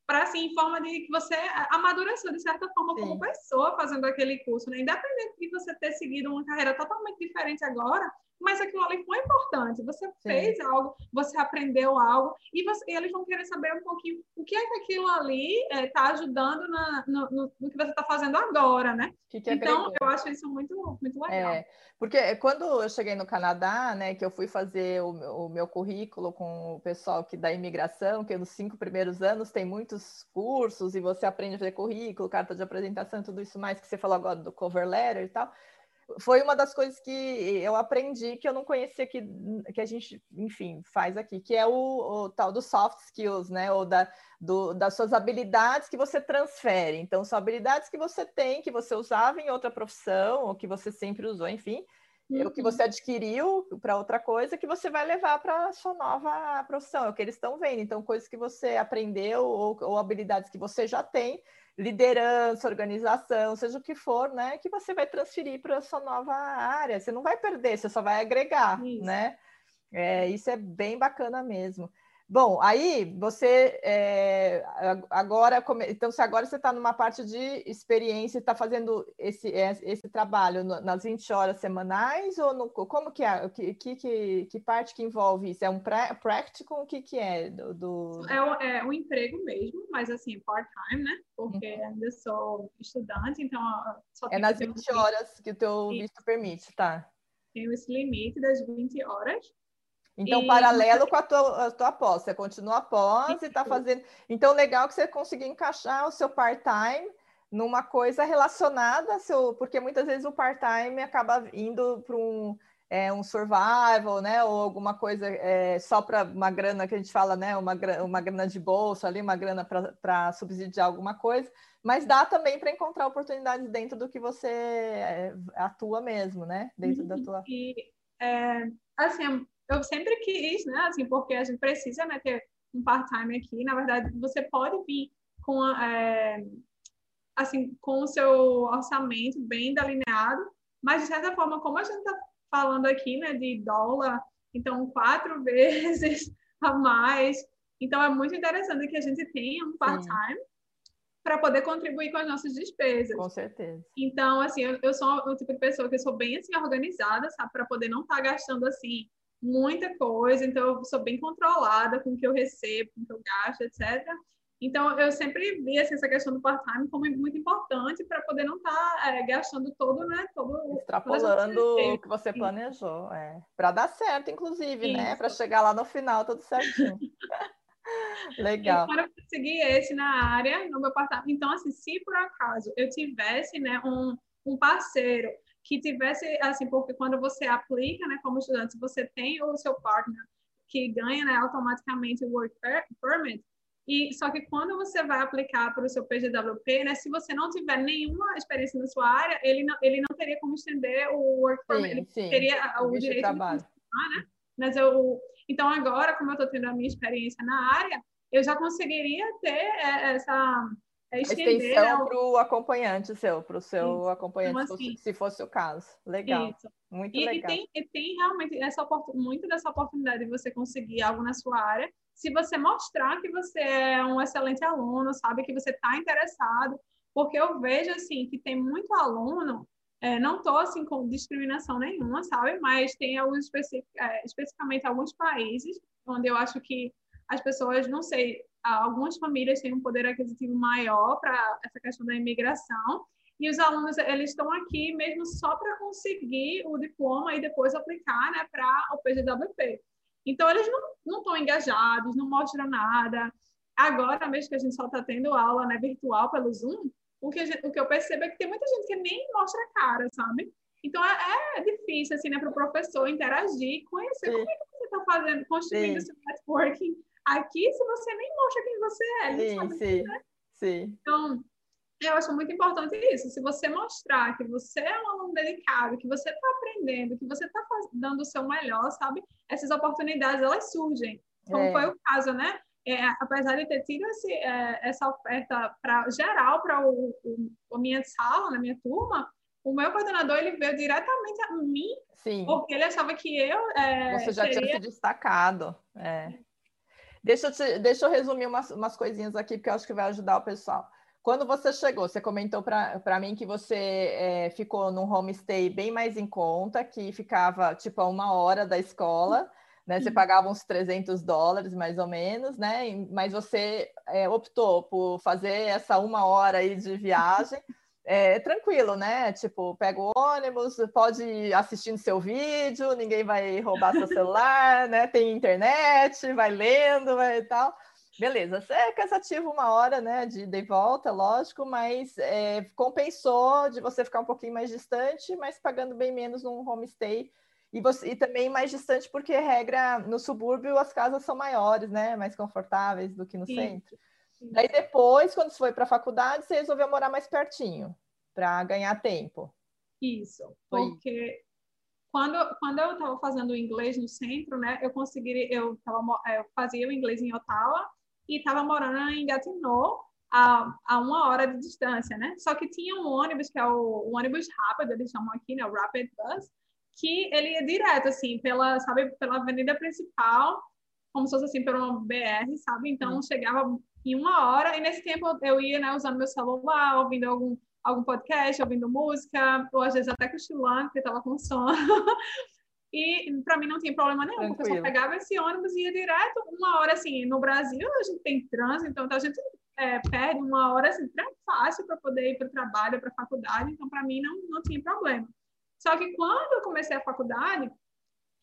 para assim, em forma de que você amadureceu de certa forma Sim. como pessoa fazendo aquele curso, né? Independente de você ter seguido uma carreira totalmente diferente agora, mas aquilo ali foi importante. Você Sim. fez algo, você aprendeu algo, e, você, e, eles vão querer saber um pouquinho o que é que aquilo ali está é, ajudando na, no, no, no, que você está fazendo agora, né? Que que então, eu acho isso muito, muito legal. É, porque quando eu cheguei no Canadá, né, que eu fui fazer o, o meu currículo com o pessoal que da imigração, que nos cinco primeiros anos tem muitos cursos e você aprende a fazer currículo, carta de apresentação, tudo isso mais que você falou agora do cover letter e tal foi uma das coisas que eu aprendi que eu não conhecia que, que a gente, enfim, faz aqui, que é o, o tal dos soft skills, né? Ou da, do, das suas habilidades que você transfere. Então, são habilidades que você tem, que você usava em outra profissão, ou que você sempre usou, enfim, uhum. o que você adquiriu para outra coisa que você vai levar para a sua nova profissão, é o que eles estão vendo. Então, coisas que você aprendeu ou, ou habilidades que você já tem liderança, organização, seja o que for, né, que você vai transferir para a sua nova área. Você não vai perder, você só vai agregar, isso. né? É, isso é bem bacana mesmo. Bom, aí você é, agora, então se agora você está numa parte de experiência, está fazendo esse, é, esse trabalho nas 20 horas semanais ou no, como que é? Que, que, que parte que envolve isso? É um practical? O que, que é do, do... É, é um emprego mesmo, mas assim, part-time, né? Porque uhum. ainda sou estudante, então só É nas 20 horas que o teu visto permite, tá? Tem esse limite das 20 horas. Então, e... paralelo com a tua, a tua pós, você continua após e está fazendo. Então, legal que você conseguiu encaixar o seu part-time numa coisa relacionada seu, porque muitas vezes o part-time acaba indo para um, é, um survival, né? Ou alguma coisa é, só para uma grana que a gente fala, né? Uma, uma grana de bolsa ali, uma grana para subsidiar alguma coisa, mas dá também para encontrar oportunidades dentro do que você é, atua mesmo, né? Dentro da tua. E, é, assim, eu sempre quis, né? Assim, porque a gente precisa né, ter um part-time aqui. Na verdade, você pode vir com, é, assim, com o seu orçamento bem delineado, mas de certa forma, como a gente está falando aqui, né, de dólar, então quatro (laughs) vezes a mais. Então é muito interessante que a gente tenha um part-time para poder contribuir com as nossas despesas. Com certeza. Então, assim, eu, eu sou o tipo de pessoa que eu sou bem assim organizada, sabe, para poder não estar tá gastando assim muita coisa, então eu sou bem controlada com o que eu recebo, com o que eu gasto, etc. Então, eu sempre vi assim, essa questão do part-time como muito importante para poder não estar tá, é, gastando todo, né? Todo, Extrapolando o que você planejou, é. Para dar certo, inclusive, né, Isso. né? Para chegar lá no final tudo certinho. (laughs) Legal. Para conseguir esse na área, no meu apartamento. Então, assim, se por acaso eu tivesse, né, um, um parceiro que tivesse, assim, porque quando você aplica, né, como estudante, você tem o seu partner que ganha, né, automaticamente o work permit, e só que quando você vai aplicar para o seu PGWP, né, se você não tiver nenhuma experiência na sua área, ele não, ele não teria como estender o work permit, ele sim, teria o, direito trabalho. de funcionar, né? Mas eu, então agora, como eu estou tendo a minha experiência na área, eu já conseguiria ter é, essa é extensão para o acompanhante seu, para o seu Isso. acompanhante, então, assim, se fosse o caso. Legal. Isso. Muito e, legal. E tem, e tem realmente essa, muito dessa oportunidade de você conseguir algo na sua área, se você mostrar que você é um excelente aluno, sabe, que você está interessado, porque eu vejo, assim, que tem muito aluno, é, não estou, assim, com discriminação nenhuma, sabe, mas tem alguns, é, especificamente alguns países, onde eu acho que as pessoas, não sei, algumas famílias têm um poder aquisitivo maior para essa questão da imigração, e os alunos eles estão aqui mesmo só para conseguir o diploma e depois aplicar né, para o PGWP. Então, eles não estão engajados, não mostram nada. Agora mesmo que a gente só está tendo aula né, virtual pelo Zoom, o que, gente, o que eu percebo é que tem muita gente que nem mostra a cara, sabe? Então, é, é difícil, assim, né, para o professor interagir, conhecer Sim. como é que você está fazendo, construindo Sim. seu networking Aqui, se você nem mostra quem você é, sim, sabe sim, né? sim. Então, eu acho muito importante isso. Se você mostrar que você é um aluno dedicado, que você está aprendendo, que você está dando o seu melhor, sabe? Essas oportunidades, elas surgem. Como é. foi o caso, né? É, apesar de ter tido esse, é, essa oferta pra, geral para o, o, a minha sala, na minha turma, o meu coordenador ele veio diretamente a mim, Sim. porque ele achava que eu. É, Você já tinha se destacado. É. Deixa eu, te, deixa eu resumir umas, umas coisinhas aqui, porque eu acho que vai ajudar o pessoal. Quando você chegou, você comentou para mim que você é, ficou num homestay bem mais em conta, que ficava tipo a uma hora da escola, né? Você uhum. pagava uns 300 dólares mais ou menos, né? Mas você é, optou por fazer essa uma hora aí de viagem é tranquilo, né? Tipo, pega o ônibus, pode ir assistindo seu vídeo, ninguém vai roubar seu celular, né? Tem internet, vai lendo, vai e tal. Beleza, é cansativo uma hora, né? De, de volta, lógico, mas é, compensou de você ficar um pouquinho mais distante, mas pagando bem menos num homestay. E, você, e também mais distante, porque regra no subúrbio as casas são maiores, né? Mais confortáveis do que no Sim. centro. Daí depois, quando você foi para a faculdade, você resolveu morar mais pertinho, para ganhar tempo. Isso, porque quando, quando eu estava fazendo inglês no centro, né, eu consegui, eu, tava, eu fazia o inglês em Ottawa e estava morando em Gatineau, a, a uma hora de distância, né? Só que tinha um ônibus, que é o, o ônibus rápido, eles chamam aqui, né, o Rapid Bus, que ele ia direto, assim, pela, sabe, pela avenida principal como se fosse assim, por uma BR, sabe? Então, uhum. chegava em uma hora, e nesse tempo eu ia, né, usando meu celular, ouvindo algum, algum podcast, ouvindo música, ou às vezes até cochilando, porque estava com sono. (laughs) e para mim não tinha problema nenhum, Tranquilo. porque eu só pegava esse ônibus e ia direto, uma hora assim, no Brasil a gente tem trânsito, então a gente é, perde uma hora assim, fácil para poder ir para o trabalho, para a faculdade, então para mim não, não tinha problema. Só que quando eu comecei a faculdade,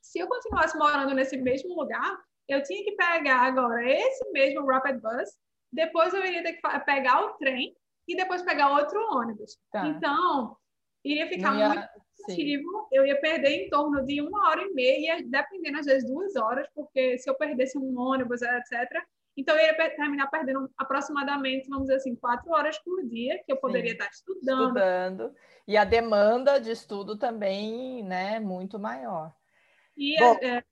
se eu continuasse morando nesse mesmo lugar, eu tinha que pegar agora esse mesmo Rapid Bus, depois eu iria ter que pegar o trem e depois pegar outro ônibus. Tá. Então, iria ficar ia... muito ativo, eu ia perder em torno de uma hora e meia, dependendo às vezes duas horas, porque se eu perdesse um ônibus, etc., então, eu ia terminar perdendo aproximadamente, vamos dizer assim, quatro horas por dia, que eu poderia Sim. estar estudando. Estudando. E a demanda de estudo também, né, muito maior. E Bom, é,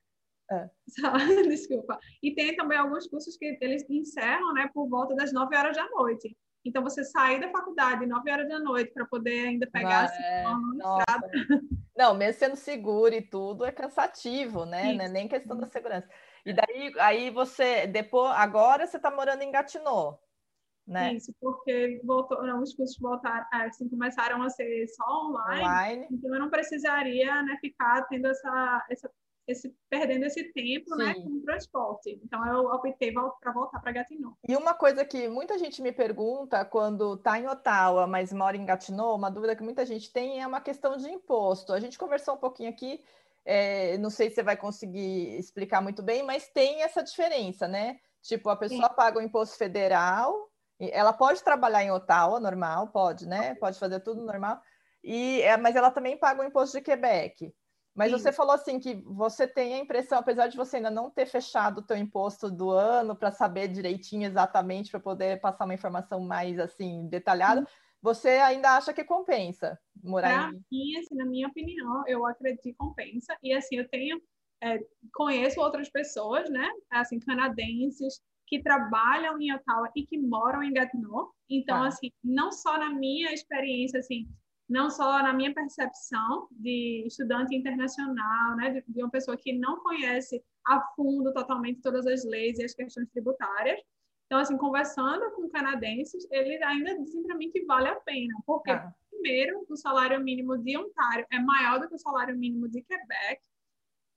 é. (laughs) Desculpa. E tem também alguns cursos que eles encerram, né, por volta das 9 horas da noite. Então, você sair da faculdade 9 horas da noite para poder ainda pegar é, Não, mesmo sendo seguro e tudo, é cansativo, né? Não é nem questão da segurança. E daí, aí você, depois, agora você está morando em Gatineau, né? Isso, porque não, os cursos voltaram, é, assim, começaram a ser só online, online. então eu não precisaria né, ficar tendo essa, essa esse, perdendo esse tempo né, com o transporte. Então, eu optei para voltar para Gatineau. E uma coisa que muita gente me pergunta quando está em Ottawa, mas mora em Gatineau, uma dúvida que muita gente tem é uma questão de imposto. A gente conversou um pouquinho aqui, é, não sei se você vai conseguir explicar muito bem, mas tem essa diferença, né? Tipo, a pessoa Sim. paga o imposto federal, ela pode trabalhar em Ottawa, normal, pode, né? Pode fazer tudo normal, e, é, mas ela também paga o imposto de Quebec. Mas Sim. você falou assim que você tem a impressão, apesar de você ainda não ter fechado o teu imposto do ano para saber direitinho exatamente para poder passar uma informação mais assim detalhada, Sim. você ainda acha que compensa morar pra em... assim, na minha opinião, eu acredito que compensa. E assim, eu tenho é, conheço outras pessoas, né, assim, canadenses que trabalham em Ottawa e que moram em Gatineau. Então, ah. assim, não só na minha experiência, assim, não só na minha percepção de estudante internacional, né, de, de, uma pessoa que não conhece a fundo totalmente todas as leis e as questões tributárias. Então, assim, conversando com canadenses, eles ainda dizem para mim que vale a pena, porque, ah. primeiro, o salário mínimo de Ontário é maior do que o salário mínimo de Quebec.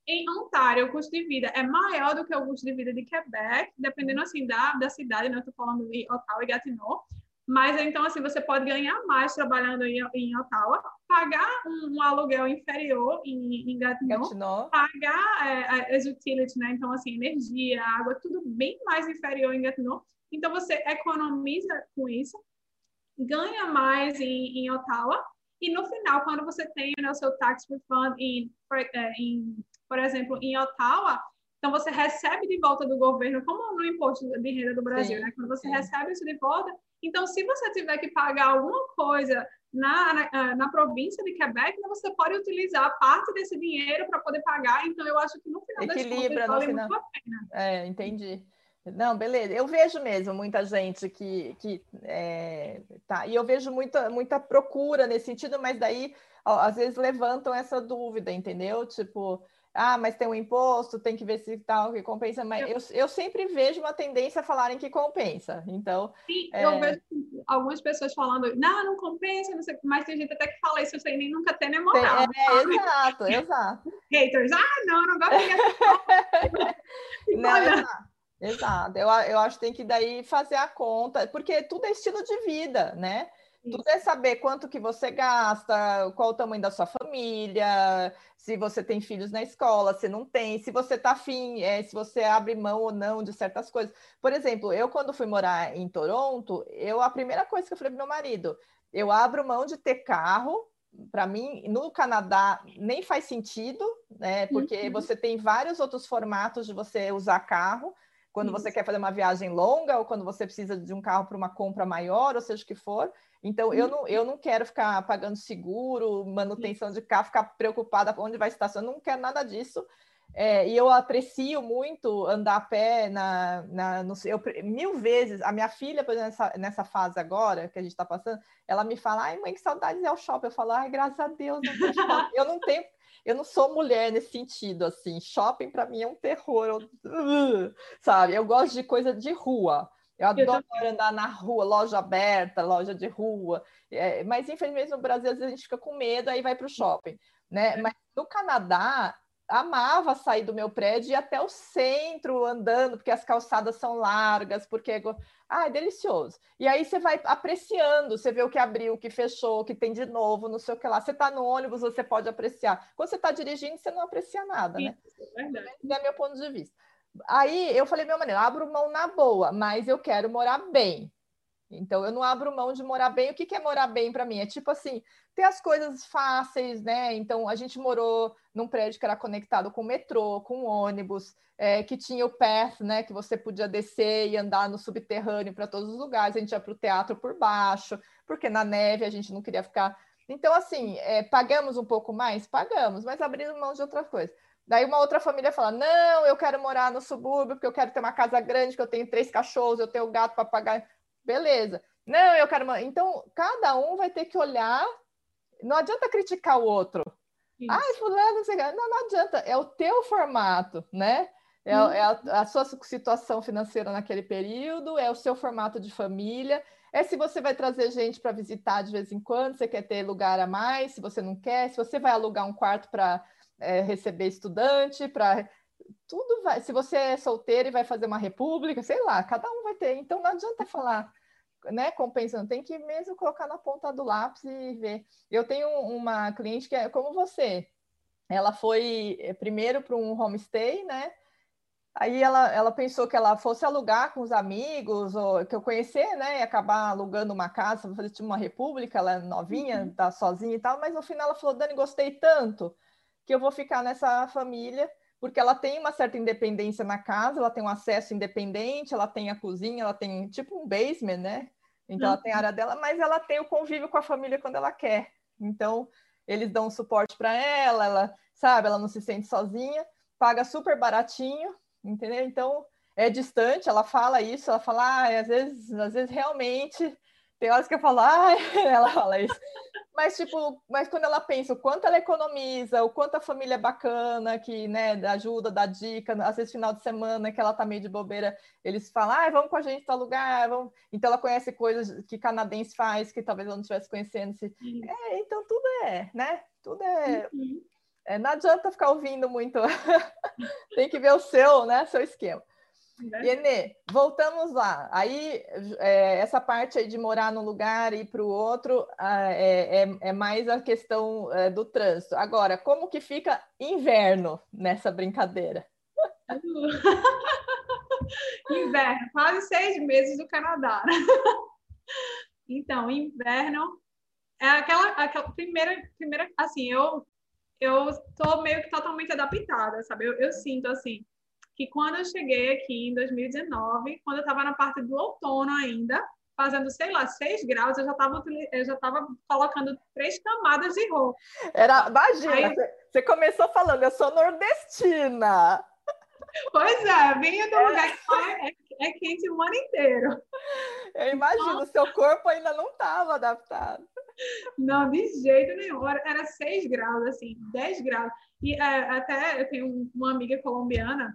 Em Ontário, o custo de vida é maior do que o custo de vida de Quebec, dependendo, assim, da, da cidade, né? Eu estou falando de Ottawa e Gatineau. Mas então, assim, você pode ganhar mais trabalhando em, em Ottawa, pagar um, um aluguel inferior em, em Gatineau, pagar é, as utilities, né? Então, assim, energia, água, tudo bem mais inferior em Gatineau. Então, você economiza com isso, ganha mais em, em Ottawa, e no final, quando você tem né, o seu tax refund em, é, em, por exemplo, em Ottawa, então você recebe de volta do governo, como no imposto de renda do Brasil, sim, né? Quando você sim. recebe isso de volta, então, se você tiver que pagar alguma coisa na, na, ah, na província de Quebec, né, você pode utilizar parte desse dinheiro para poder pagar. Então, eu acho que no final Equilibra das contas, vale final. muito a pena. É, entendi. Não, beleza. Eu vejo mesmo muita gente que, que é, tá, e eu vejo muita, muita procura nesse sentido, mas daí ó, às vezes levantam essa dúvida, entendeu? Tipo, ah, mas tem um imposto, tem que ver se tal que compensa, mas eu, eu sempre vejo uma tendência a falarem que compensa. Então. Sim, é... eu vejo algumas pessoas falando, não, não compensa, não sei, mas tem gente até que fala isso sem nem nunca ter nem moral. É, é, exato, (laughs) exato. Haters, ah, não, não gosto de Não, (laughs) exato. Exato, eu, eu acho que tem que daí fazer a conta, porque tudo é estilo de vida, né? Tudo é saber quanto que você gasta, qual o tamanho da sua família, se você tem filhos na escola, se não tem, se você está afim, é, se você abre mão ou não de certas coisas. Por exemplo, eu quando fui morar em Toronto, eu a primeira coisa que eu falei para meu marido, eu abro mão de ter carro. Para mim, no Canadá nem faz sentido, né? Porque uhum. você tem vários outros formatos de você usar carro quando Isso. você quer fazer uma viagem longa ou quando você precisa de um carro para uma compra maior, ou seja o que for. Então, eu não, eu não quero ficar pagando seguro, manutenção de carro, ficar preocupada onde vai estacionar, eu não quero nada disso. É, e eu aprecio muito andar a pé na, na no, eu, mil vezes. A minha filha, por exemplo, nessa, nessa fase agora que a gente está passando, ela me fala: ai, mãe, que saudades é o shopping. Eu falo: ai, graças a Deus, não eu não tenho. Eu não sou mulher nesse sentido, assim. Shopping para mim é um terror, eu, sabe? Eu gosto de coisa de rua. Eu adoro eu andar na rua, loja aberta, loja de rua. É, mas infelizmente no Brasil às vezes a gente fica com medo, aí vai para o shopping, né? É. Mas no Canadá amava sair do meu prédio e ir até o centro andando, porque as calçadas são largas, porque ah, é delicioso. E aí você vai apreciando, você vê o que abriu, o que fechou, o que tem de novo, não sei o que lá. Você está no ônibus, você pode apreciar. Quando você está dirigindo, você não aprecia nada, né? É verdade. É meu ponto de vista. Aí eu falei, meu maneiro, abro mão na boa, mas eu quero morar bem. Então, eu não abro mão de morar bem. O que, que é morar bem para mim? É tipo assim, ter as coisas fáceis, né? Então, a gente morou num prédio que era conectado com metrô, com ônibus, é, que tinha o path, né? Que você podia descer e andar no subterrâneo para todos os lugares. A gente ia para o teatro por baixo, porque na neve a gente não queria ficar. Então, assim, é, pagamos um pouco mais? Pagamos, mas abrindo mão de outra coisa. Daí uma outra família fala: não, eu quero morar no subúrbio, porque eu quero ter uma casa grande, que eu tenho três cachorros, eu tenho gato para pagar Beleza. Não, eu quero. Então, cada um vai ter que olhar. Não adianta criticar o outro. Isso. Ai, fulano, não, não adianta. É o teu formato, né? É, hum. é a, a, sua situação financeira naquele período, é o seu formato de família, é se você vai trazer gente para visitar de vez em quando, você quer ter lugar a mais, se você não quer, se você vai alugar um quarto para é, receber estudante, para tudo vai. Se você é solteiro e vai fazer uma república, sei lá, cada um vai ter. Então não adianta falar né, compensando, tem que mesmo colocar na ponta do lápis e ver. Eu tenho uma cliente que é como você, ela foi eh, primeiro para um homestay, né? Aí ela, ela pensou que ela fosse alugar com os amigos, ou que eu conhecer, né? E acabar alugando uma casa, fazer tipo uma república, ela é novinha, uhum. tá sozinha e tal, mas no final ela falou, Dani, gostei tanto que eu vou ficar nessa família porque ela tem uma certa independência na casa, ela tem um acesso independente, ela tem a cozinha, ela tem tipo um basement, né? Então ela tem a área dela, mas ela tem o convívio com a família quando ela quer. Então eles dão suporte para ela, ela sabe, ela não se sente sozinha, paga super baratinho, entendeu? Então é distante, ela fala isso, ela fala, ah, às vezes, às vezes realmente tem horas que eu falo, ah, (laughs) ela fala isso. Mas, tipo, mas quando ela pensa o quanto ela economiza, o quanto a família é bacana, que, né, ajuda, dá dica, às vezes final de semana que ela tá meio de bobeira, eles falam, ah, vamos com a gente para lugar, vamos... Então ela conhece coisas que canadense faz, que talvez ela não estivesse conhecendo. Se... É, então tudo é, né? Tudo é... Uhum. é... Não adianta ficar ouvindo muito. (laughs) Tem que ver o seu, né, seu esquema. Né? Voltamos lá. Aí, é, essa parte aí de morar num lugar e ir para o outro é, é, é, mais a questão é, do trânsito. Agora, como que fica inverno nessa brincadeira? (laughs) inverno, quase seis meses do Canadá. (laughs) então, inverno é aquela, aquela primeira, primeira, assim, eu eu tô meio que totalmente adaptada, sabe? Eu, eu sinto assim, que quando eu cheguei aqui em 2019, quando eu estava na parte do outono ainda, fazendo, sei lá, 6 graus, eu já estava eu já tava colocando três camadas de roupa. Era, imagina, Aí, você começou falando, eu sou nordestina. Pois é, venho do é. lugar que é, é, quente o ano inteiro. Eu imagino, o seu corpo ainda não estava adaptado. Não, de jeito nenhum. Era 6 graus, assim, 10 graus. E é, até eu tenho uma amiga colombiana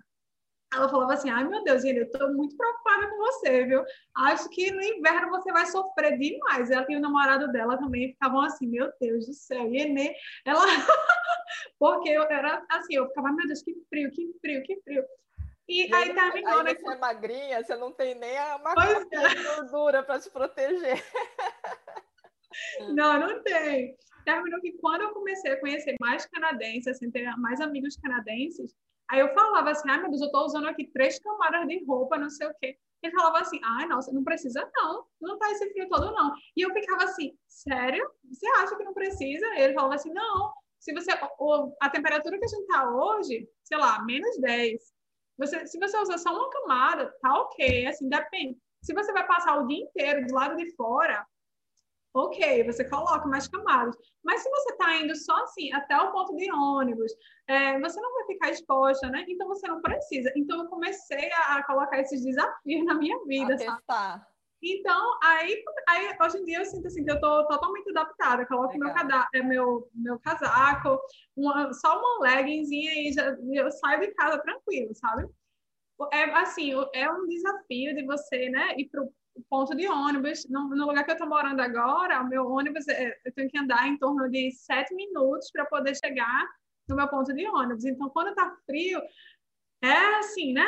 ela falava assim: ai meu Deus, gente, eu estou muito preocupada com você, viu? Acho que no inverno você vai sofrer demais. Ela e o namorado dela também ficavam assim: meu Deus do céu, e Enê, ela. (laughs) Porque eu era assim, eu ficava, meu Deus, que frio, que frio, que frio. E, e aí terminou, aí né? Você é magrinha, você não tem nem a maconha é. gordura para te proteger. (laughs) Não, não tem. Terminou que quando eu comecei a conhecer mais canadenses, assim, ter mais amigos canadenses, Aí eu falava assim, ai meu Deus, eu tô usando aqui três camadas de roupa, não sei o quê. Ele falava assim, ai, nossa, não precisa não, não tá esse frio todo não. E eu ficava assim, sério? Você acha que não precisa? Ele falava assim, não, se você, a temperatura que a gente tá hoje, sei lá, menos 10, você, se você usar só uma camada, tá ok, assim, depende. Se você vai passar o dia inteiro do lado de fora, ok, você coloca mais camadas. Mas se você está indo só assim até o ponto de ônibus, é, você não vai ficar exposta, né? Então você não precisa. Então eu comecei a, a colocar esses desafios na minha vida. Então, aí, aí, hoje em dia eu sinto assim que eu estou totalmente adaptada. Coloco meu, é, meu, meu casaco, uma, só uma leggingzinha e já, eu saio de casa tranquilo, sabe? É assim, é um desafio de você, né, ir para o ponto de ônibus. No, no, lugar que eu estou morando agora, o meu ônibus, é, eu tenho que andar em torno de sete minutos para poder chegar no meu ponto de ônibus. Então, quando está frio, é assim, né?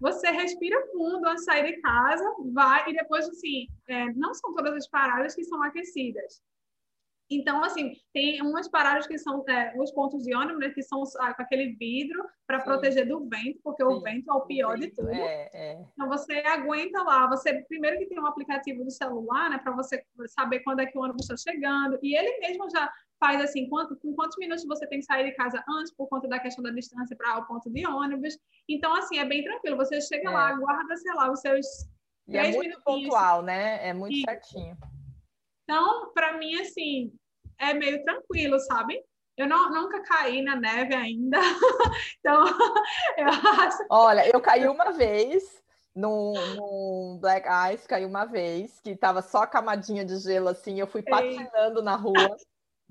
Você respira fundo antes de sair de casa, vai e depois, assim, é, não são todas as paradas que são aquecidas. Então, assim, tem umas paradas que são é, os pontos de ônibus, né, que são ah, com aquele vidro para proteger do vento, porque Sim. o vento é o pior o de tudo. É, é. Então, você aguenta lá. Você primeiro que tem um aplicativo do celular, né, para você saber quando é que o ônibus está chegando, e ele mesmo já faz assim, quanto, com quantos minutos você tem que sair de casa antes, por conta da questão da distância para o ponto de ônibus. Então, assim, é bem tranquilo. Você chega é. lá, guarda, sei lá, os seus. E é muito pontual, né? É muito e... certinho. Então, para mim, assim, é meio tranquilo, sabe? Eu não, nunca caí na neve ainda. (laughs) então, (laughs) eu acho. Olha, eu caí uma vez no, no Black Ice, caí uma vez, que tava só camadinha de gelo assim, eu fui patinando na rua.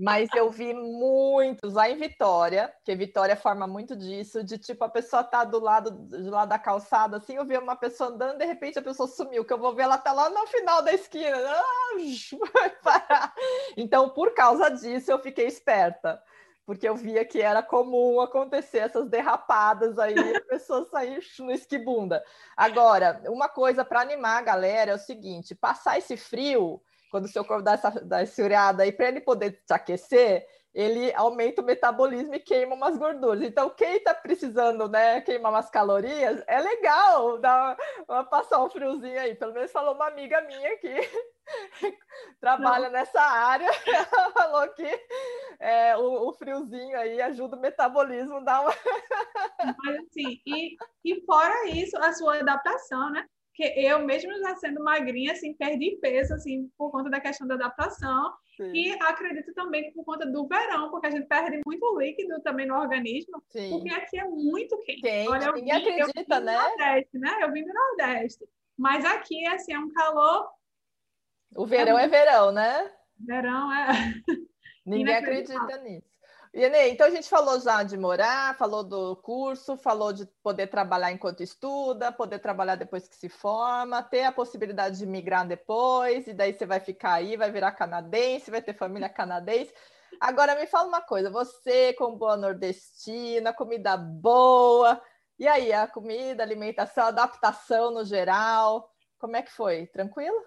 Mas eu vi muitos lá em Vitória, que Vitória forma muito disso, de tipo a pessoa tá do lado do lado da calçada, assim, eu vi uma pessoa andando, de repente a pessoa sumiu, que eu vou ver ela tá lá no final da esquina. Ah, (laughs) então, por causa disso, eu fiquei esperta, porque eu via que era comum acontecer essas derrapadas aí, a pessoa sair (laughs) no esquibunda. Agora, uma coisa para animar a galera é o seguinte: passar esse frio quando o seu corpo dá essa, dá essa uriada aí, para ele poder te aquecer, ele aumenta o metabolismo e queima umas gorduras. Então, quem está precisando né, queimar umas calorias, é legal dar, passar um friozinho aí. Pelo menos falou uma amiga minha que (laughs) trabalha Não. nessa área, (laughs) ela falou que é, o, o, friozinho aí ajuda o metabolismo, dá uma... Mas assim, e, e fora isso, a sua adaptação, né? Que eu mesmo já sendo magrinha, assim, perdi peso, assim, por conta da questão da adaptação. Sim. E acredito também que por conta do verão, porque a gente perde muito líquido também no organismo, Sim. porque aqui é muito quente. quente. Olha, eu Ninguém vim, acredita, eu né? Nordeste, né? Eu vim do Nordeste. Mas aqui, assim, é um calor... O verão é, é verão, né? Verão é... Ninguém (laughs) acredita nisso. Iene, então a gente falou já de morar, falou do curso, falou de poder trabalhar enquanto estuda, poder trabalhar depois que se forma, ter a possibilidade de migrar depois, e daí você vai ficar aí, vai virar canadense, vai ter família canadense. Agora me fala uma coisa, você com boa nordestina, comida boa, e aí a comida, alimentação, adaptação no geral, como é que foi? Tranquilo?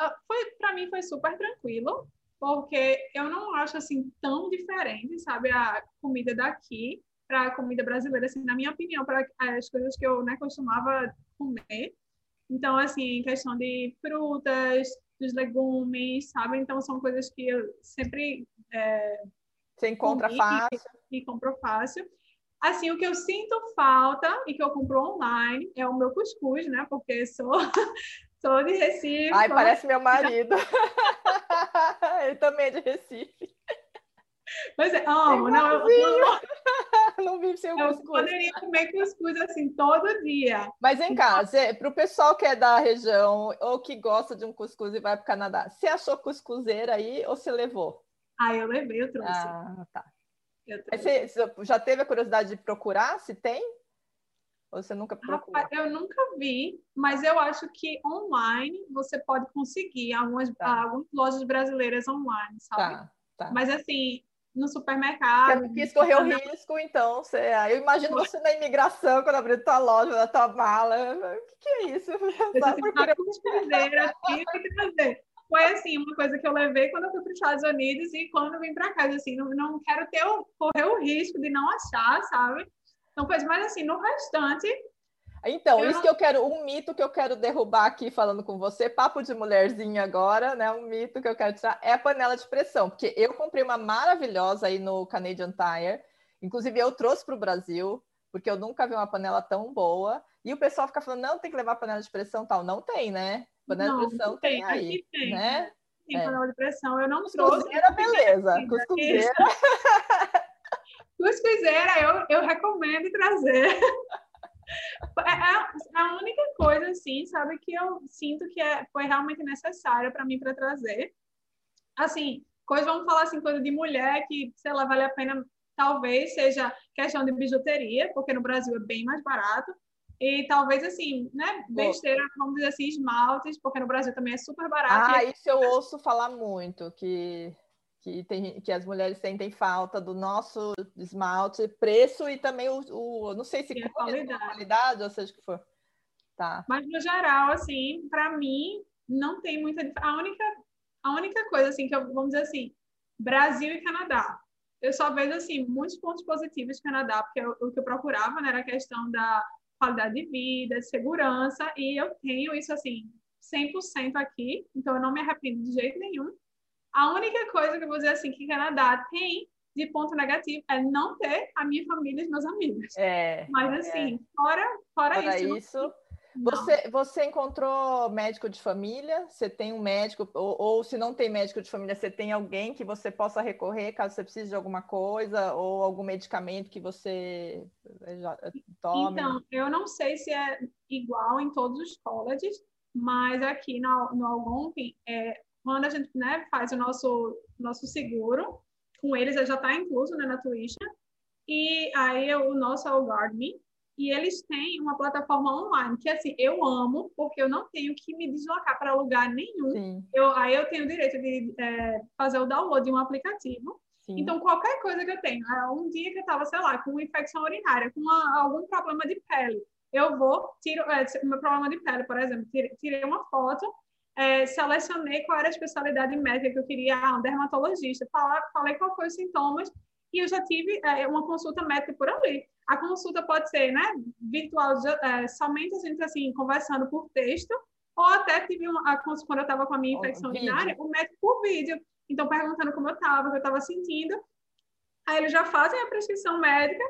Ah, foi para mim foi super tranquilo porque eu não acho assim tão diferente, sabe, a comida daqui para a comida brasileira, assim, na minha opinião, para as coisas que eu né, costumava comer. Então, assim, em questão de frutas, dos legumes, sabe? Então, são coisas que eu sempre. É, Você encontra fácil. E, e compro fácil. Assim, o que eu sinto falta e que eu compro online é o meu cuscuz, né? Porque sou, sou de Recife. Ai, parece meu marido. (laughs) Ele também é de Recife. Mas é, amo, não, eu, não, (laughs) não vive sem o eu cuscuz. poderia comer cuscuz assim todo dia. Mas vem cá, para o pessoal que é da região ou que gosta de um cuscuz e vai para o Canadá, você achou cuscuzeira aí ou você levou? Ah, eu levei, eu trouxe. Ah, tá. Você, você já teve a curiosidade de procurar se tem? Ou você nunca procurou? Rapaz, eu nunca vi, mas eu acho que online você pode conseguir algumas, tá. algumas lojas brasileiras online, sabe? Tá, tá. Mas assim, no supermercado. Quis correr o risco, então. Você, eu imagino você na imigração, quando abriu tua loja, na tua mala. O que, que é isso? Foi assim, uma coisa que eu levei quando eu fui para os Estados Unidos e quando eu vim para casa, assim, não, não quero ter correr o risco de não achar, sabe? Então, coisa mais assim, no restante. Então, eu isso não... que eu quero, um mito que eu quero derrubar aqui falando com você, papo de mulherzinha agora, né? Um mito que eu quero tirar é a panela de pressão, porque eu comprei uma maravilhosa aí no Canadian Tire, inclusive eu trouxe para o Brasil, porque eu nunca vi uma panela tão boa. E o pessoal fica falando, não, tem que levar panela de pressão tal. Não tem, né? Panela não, de pressão tem, tem aí, tem. né? tem é. panela de pressão, eu não Cuscuzeira, trouxe. beleza. Cuscuzeira. (laughs) Cuscuzeira, eu, eu recomendo trazer. É, é, a única coisa, assim, sabe, que eu sinto que é, foi realmente necessária para mim para trazer. Assim, coisa, vamos falar assim, coisa de mulher que, sei lá, vale a pena, talvez seja questão de bijuteria, porque no Brasil é bem mais barato. E talvez, assim, né, besteira, vamos dizer assim, esmaltes, porque no Brasil também é super barato. Ah, isso eu ouço falar muito, que que, tem, que as mulheres sentem falta do nosso esmalte, preço e também o, o não sei se é qualidade. qualidade, ou seja que for. Tá. Mas no geral, assim, para mim não tem muita a única a única coisa assim que eu vamos dizer assim, Brasil e Canadá. Eu só vejo assim muitos pontos positivos do Canadá, porque eu, o que eu procurava né, era a questão da qualidade de vida, segurança, e eu tenho isso assim 100% aqui, então eu não me arrependo de jeito nenhum. A única coisa que eu vou dizer assim que Canadá tem de ponto negativo é não ter a minha família e os meus amigos. É. Mas assim, é. fora, fora, fora isso. isso você, você encontrou médico de família? Você tem um médico, ou, ou, se não tem médico de família, você tem alguém que você possa recorrer caso você precise de alguma coisa, ou algum medicamento que você eh, já eh, tome? Então, eu não sei se é igual em todos os colleges, mas aqui no, no Algonquin, é, quando a gente né, faz o nosso, nosso seguro, com eles já está incluso né, na tuition, e aí o nosso é o GuardMe, e eles têm uma plataforma online que assim eu amo porque eu não tenho que me deslocar para lugar nenhum. Eu, aí eu tenho o direito de é, fazer o download de um aplicativo. Sim. então qualquer coisa que eu tenho é, um dia que eu estava sei lá com uma infecção urinária com uma, algum problema de pele eu vou tiro é, meu problema de pele por exemplo tirei uma foto é, selecionei qual era a especialidade médica que eu queria, ah, um dermatologista, falar, falei qual foi os sintomas e eu já tive é, uma consulta médica por ali. A consulta pode ser, né, virtual, é, somente a gente assim conversando por texto, ou até tive uma, quando eu estava com a minha infecção oh, urinária, o médico por vídeo. Então perguntando como eu estava, o que eu estava sentindo. Aí eles já fazem a prescrição médica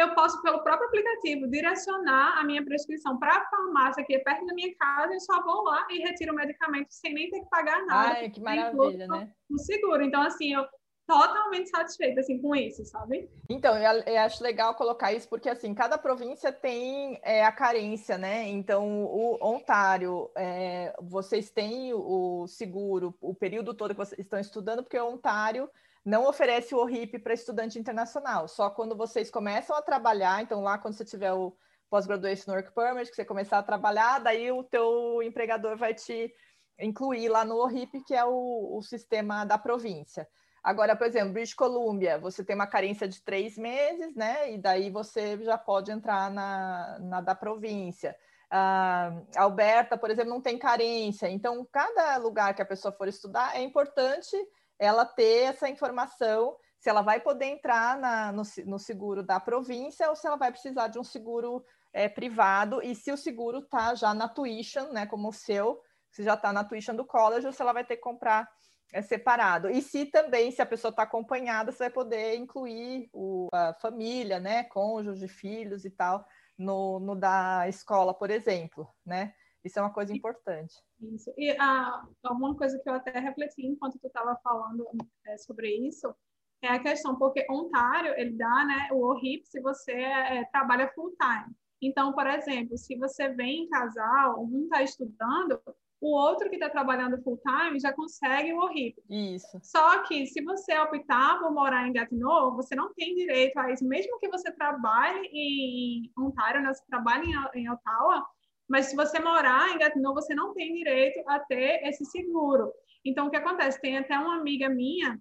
eu posso, pelo próprio aplicativo, direcionar a minha prescrição para a farmácia que é perto da minha casa e só vou lá e retiro o medicamento sem nem ter que pagar nada. Ai, que maravilha, né? No seguro. Então, assim, eu totalmente satisfeita assim com isso, sabe? Então, eu, eu, acho legal colocar isso porque assim cada província tem é, a carência, né? Então, o Ontário, é, vocês têm o seguro o período todo que vocês estão estudando, porque o Ontário não oferece o ORIP para estudante internacional, só quando vocês começam a trabalhar, então lá quando você tiver o Post-Graduation Work Permit, que você começar a trabalhar, daí o teu empregador vai te incluir lá no ORIP, que é o, o sistema da província. Agora, por exemplo, British Columbia, você tem uma carência de três meses, né? E daí você já pode entrar na, na da província. Uh, Alberta, por exemplo, não tem carência. Então, cada lugar que a pessoa for estudar é importante ela ter essa informação se ela vai poder entrar na, no, no, seguro da província ou se ela vai precisar de um seguro é, privado e se o seguro está já na tuition, né, como o seu, se já está na tuition do college, ou se ela vai ter que comprar é, separado. E se também, se a pessoa está acompanhada, você vai poder incluir o, a família, né, cônjuge, filhos e tal, no, no da escola, por exemplo, né? Isso é uma coisa importante. Isso. E ah, uma coisa que eu até refleti enquanto tu estava falando é, sobre isso é a questão, porque Ontário, ele dá né, o ORIP se você é, trabalha full time. Então, por exemplo, se você vem em casal, um está estudando, o outro que está trabalhando full time já consegue o ORIP. Isso. Só que se você optar por morar em Gatineau, você não tem direito a isso, mesmo que você trabalhe em Ontário, né, você trabalhe em, em Ottawa, mas se você morar em Gatineau, você não tem direito a ter esse seguro. Então, o que acontece? Tem até uma amiga minha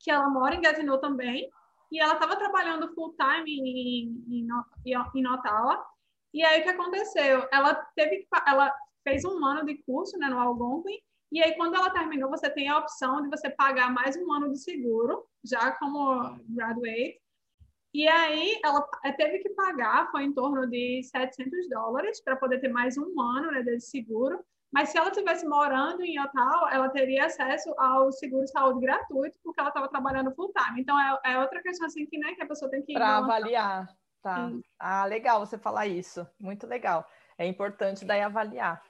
que ela mora em Gatineau também, e ela estava trabalhando full time em, em, em, Ottawa. E aí o que aconteceu? Ela teve ela fez um ano de curso né, no Algonquin, e aí quando ela terminou, você tem a opção de você pagar mais um ano de seguro, já como graduate, e aí ela é, teve que pagar, foi em torno de 700 dólares para poder ter mais um ano né, desse seguro. Mas se ela estivesse morando em Ottawa, ela teria acesso ao seguro saúde gratuito, porque ela estava trabalhando full time. Então é, é, outra questão assim que, né, que a pessoa tem que para avaliar. Tá. Sim. Ah, legal você falar isso. Muito legal. É importante daí avaliar.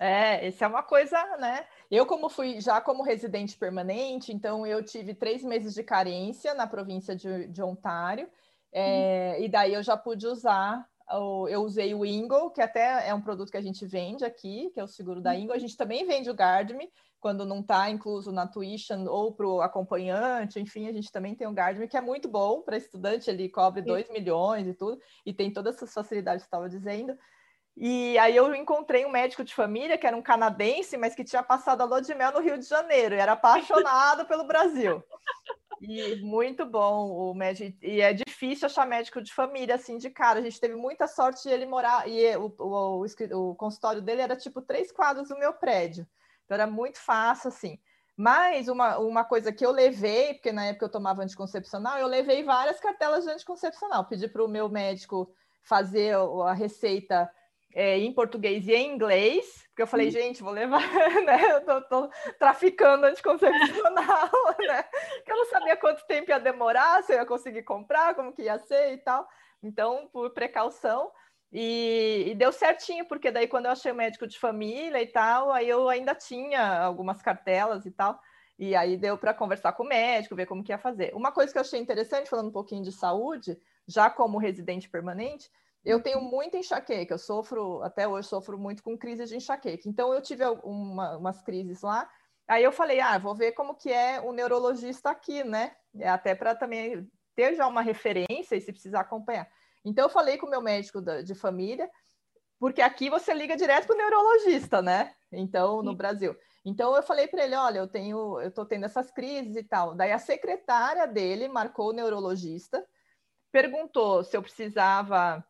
É, isso é uma coisa, né? Eu, como fui já como residente permanente, então eu tive três meses de carência na província de, de Ontário, é, uhum. e daí eu já pude usar, eu usei o Ingo, que até é um produto que a gente vende aqui, que é o seguro da Ingo. A gente também vende o Guardme, quando não está incluso na tuition ou para o acompanhante, enfim, a gente também tem o Guardme, que é muito bom para estudante, ele cobre 2 milhões e tudo, e tem todas essas facilidades que estava dizendo. E aí eu encontrei um médico de família que era um canadense, mas que tinha passado a lua de mel no Rio de Janeiro e era apaixonado pelo Brasil. (laughs) E muito bom o médico. E é difícil achar médico de família assim de cara. A gente teve muita sorte de ele morar. E o, o, o, o consultório dele era tipo três quadros do meu prédio. Então era muito fácil assim. Mas uma, uma coisa que eu levei, porque na época eu tomava anticoncepcional, eu levei várias cartelas de anticoncepcional. Pedi para o meu médico fazer a receita é, em português e em inglês, porque eu falei, gente, vou levar, (laughs) né? Eu tô, tô traficando anticoncepcional, (laughs) né? Que eu não sabia quanto tempo ia demorar, se eu ia conseguir comprar, como que ia ser e tal. Então, por precaução. E, e, deu certinho, porque daí quando eu achei o médico de família e tal, aí eu ainda tinha algumas cartelas e tal. E aí deu para conversar com o médico, ver como que ia fazer. Uma coisa que eu achei interessante, falando um pouquinho de saúde, já como residente permanente, eu tenho muita enxaqueca, eu sofro, até hoje sofro muito com crises de enxaqueca. Então eu tive uma, umas crises lá, aí eu falei, ah, vou ver como que é o neurologista aqui, né? É até para também ter já uma referência e se precisar acompanhar. Então eu falei com o meu médico de família, porque aqui você liga direto para o neurologista, né? Então, no Sim. Brasil. Então eu falei para ele, olha, eu tenho, eu estou tendo essas crises e tal. Daí a secretária dele marcou o neurologista, perguntou se eu precisava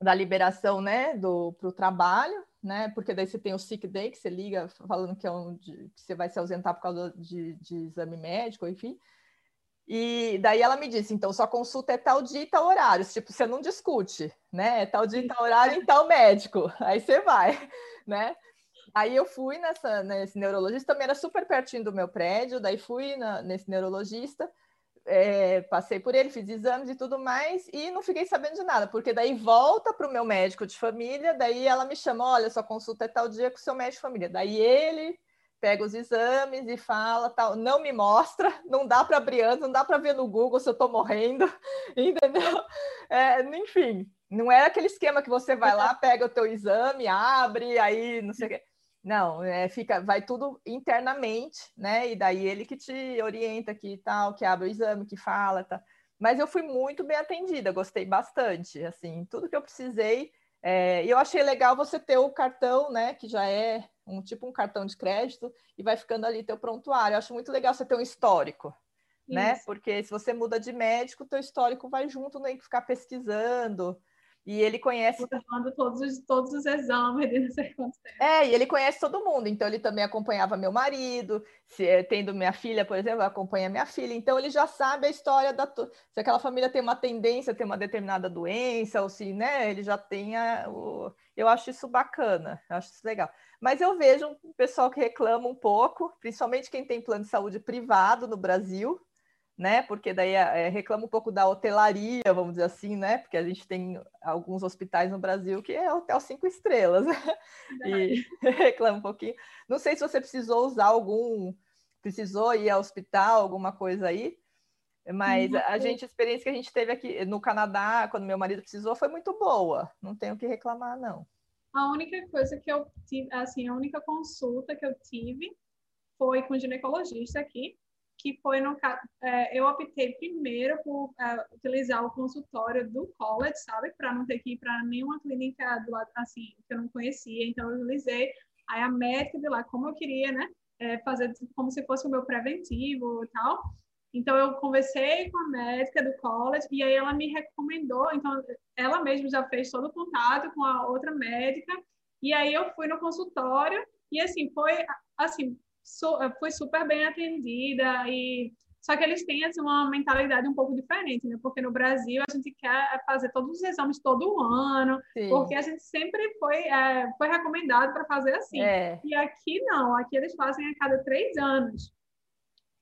da liberação, né, do para o trabalho, né, porque daí você tem o sick day que você liga falando que é um de, que você vai se ausentar por causa de, de exame médico, enfim. E daí ela me disse, então sua consulta é tal dia e tal horário, tipo, você não discute, né? É tal dia e tal horário e tal médico. (laughs) Aí você vai, (laughs) né? Aí eu fui nessa, nesse neurologista, também era super pertinho do meu prédio, daí fui na, nesse neurologista, é, passei por ele, fiz exames e tudo mais, e não fiquei sabendo de nada, porque daí volta para o meu médico de família, daí ela me chama, olha, sua consulta é tal dia com o seu médico de família. Daí ele pega os exames e fala, tal, não me mostra, (laughs) não dá para abrir antes, não dá para ver no Google se eu estou morrendo, (laughs) entendeu? É, enfim, não é aquele esquema que você vai lá, pega o teu exame, abre, aí não sei o quê. Não, é, fica, vai tudo internamente, né? E daí ele que te orienta aqui e tal, que abre o exame, que fala, tá. Mas eu fui muito bem atendida, gostei bastante, assim, tudo que eu precisei. É, e eu achei legal você ter o cartão, né? Que já é um tipo um cartão de crédito e vai ficando ali teu prontuário. Eu acho muito legal você ter um histórico, né? Isso. né? Porque se você muda de médico, teu histórico vai junto, não tem que ficar pesquisando. E ele conhece. Falando todos os, todos os exames de (laughs) não sei quanto tempo. É, e ele conhece todo mundo. Então, ele também acompanhava meu marido. Se eh, tendo minha filha, por exemplo, acompanha minha filha. Então, ele já sabe a história da. Se aquela família tem uma tendência a ter uma determinada doença, ou se, né, ele já tenha. O... Eu acho isso bacana, eu acho isso legal. Mas eu vejo um pessoal que reclama um pouco, principalmente quem tem plano de saúde privado no Brasil, né? Porque daí é, reclama um pouco da hotelaria, vamos dizer assim, né? Porque a gente tem alguns hospitais no Brasil que é hotel cinco estrelas, né? E (laughs) reclama um pouquinho. Não sei se você precisou usar algum, precisou ir ao hospital, alguma coisa aí, mas a gente, a experiência que a gente teve aqui no Canadá, quando meu marido precisou, foi muito boa. Não tenho o que reclamar, não. A única coisa que eu tive, assim, a única consulta que eu tive foi com o ginecologista aqui, que foi no é, eu optei primeiro por é, utilizar o consultório do college, sabe, para não ter que ir para nenhuma clínica do lado assim que eu não conhecia, então eu utilizei aí a médica de lá como eu queria, né, é, fazer como se fosse o meu preventivo e tal. Então eu conversei com a médica do college e aí ela me recomendou, então ela mesma já fez todo o contato com a outra médica. E aí eu fui no consultório e assim foi assim su fui super bem atendida e só que eles têm assim, uma mentalidade um pouco diferente, né? Porque no Brasil a gente quer fazer todos os exames todo ano, Sim. porque a gente sempre foi, é, foi recomendado para fazer assim. É. E aqui não, aqui eles fazem a cada três anos.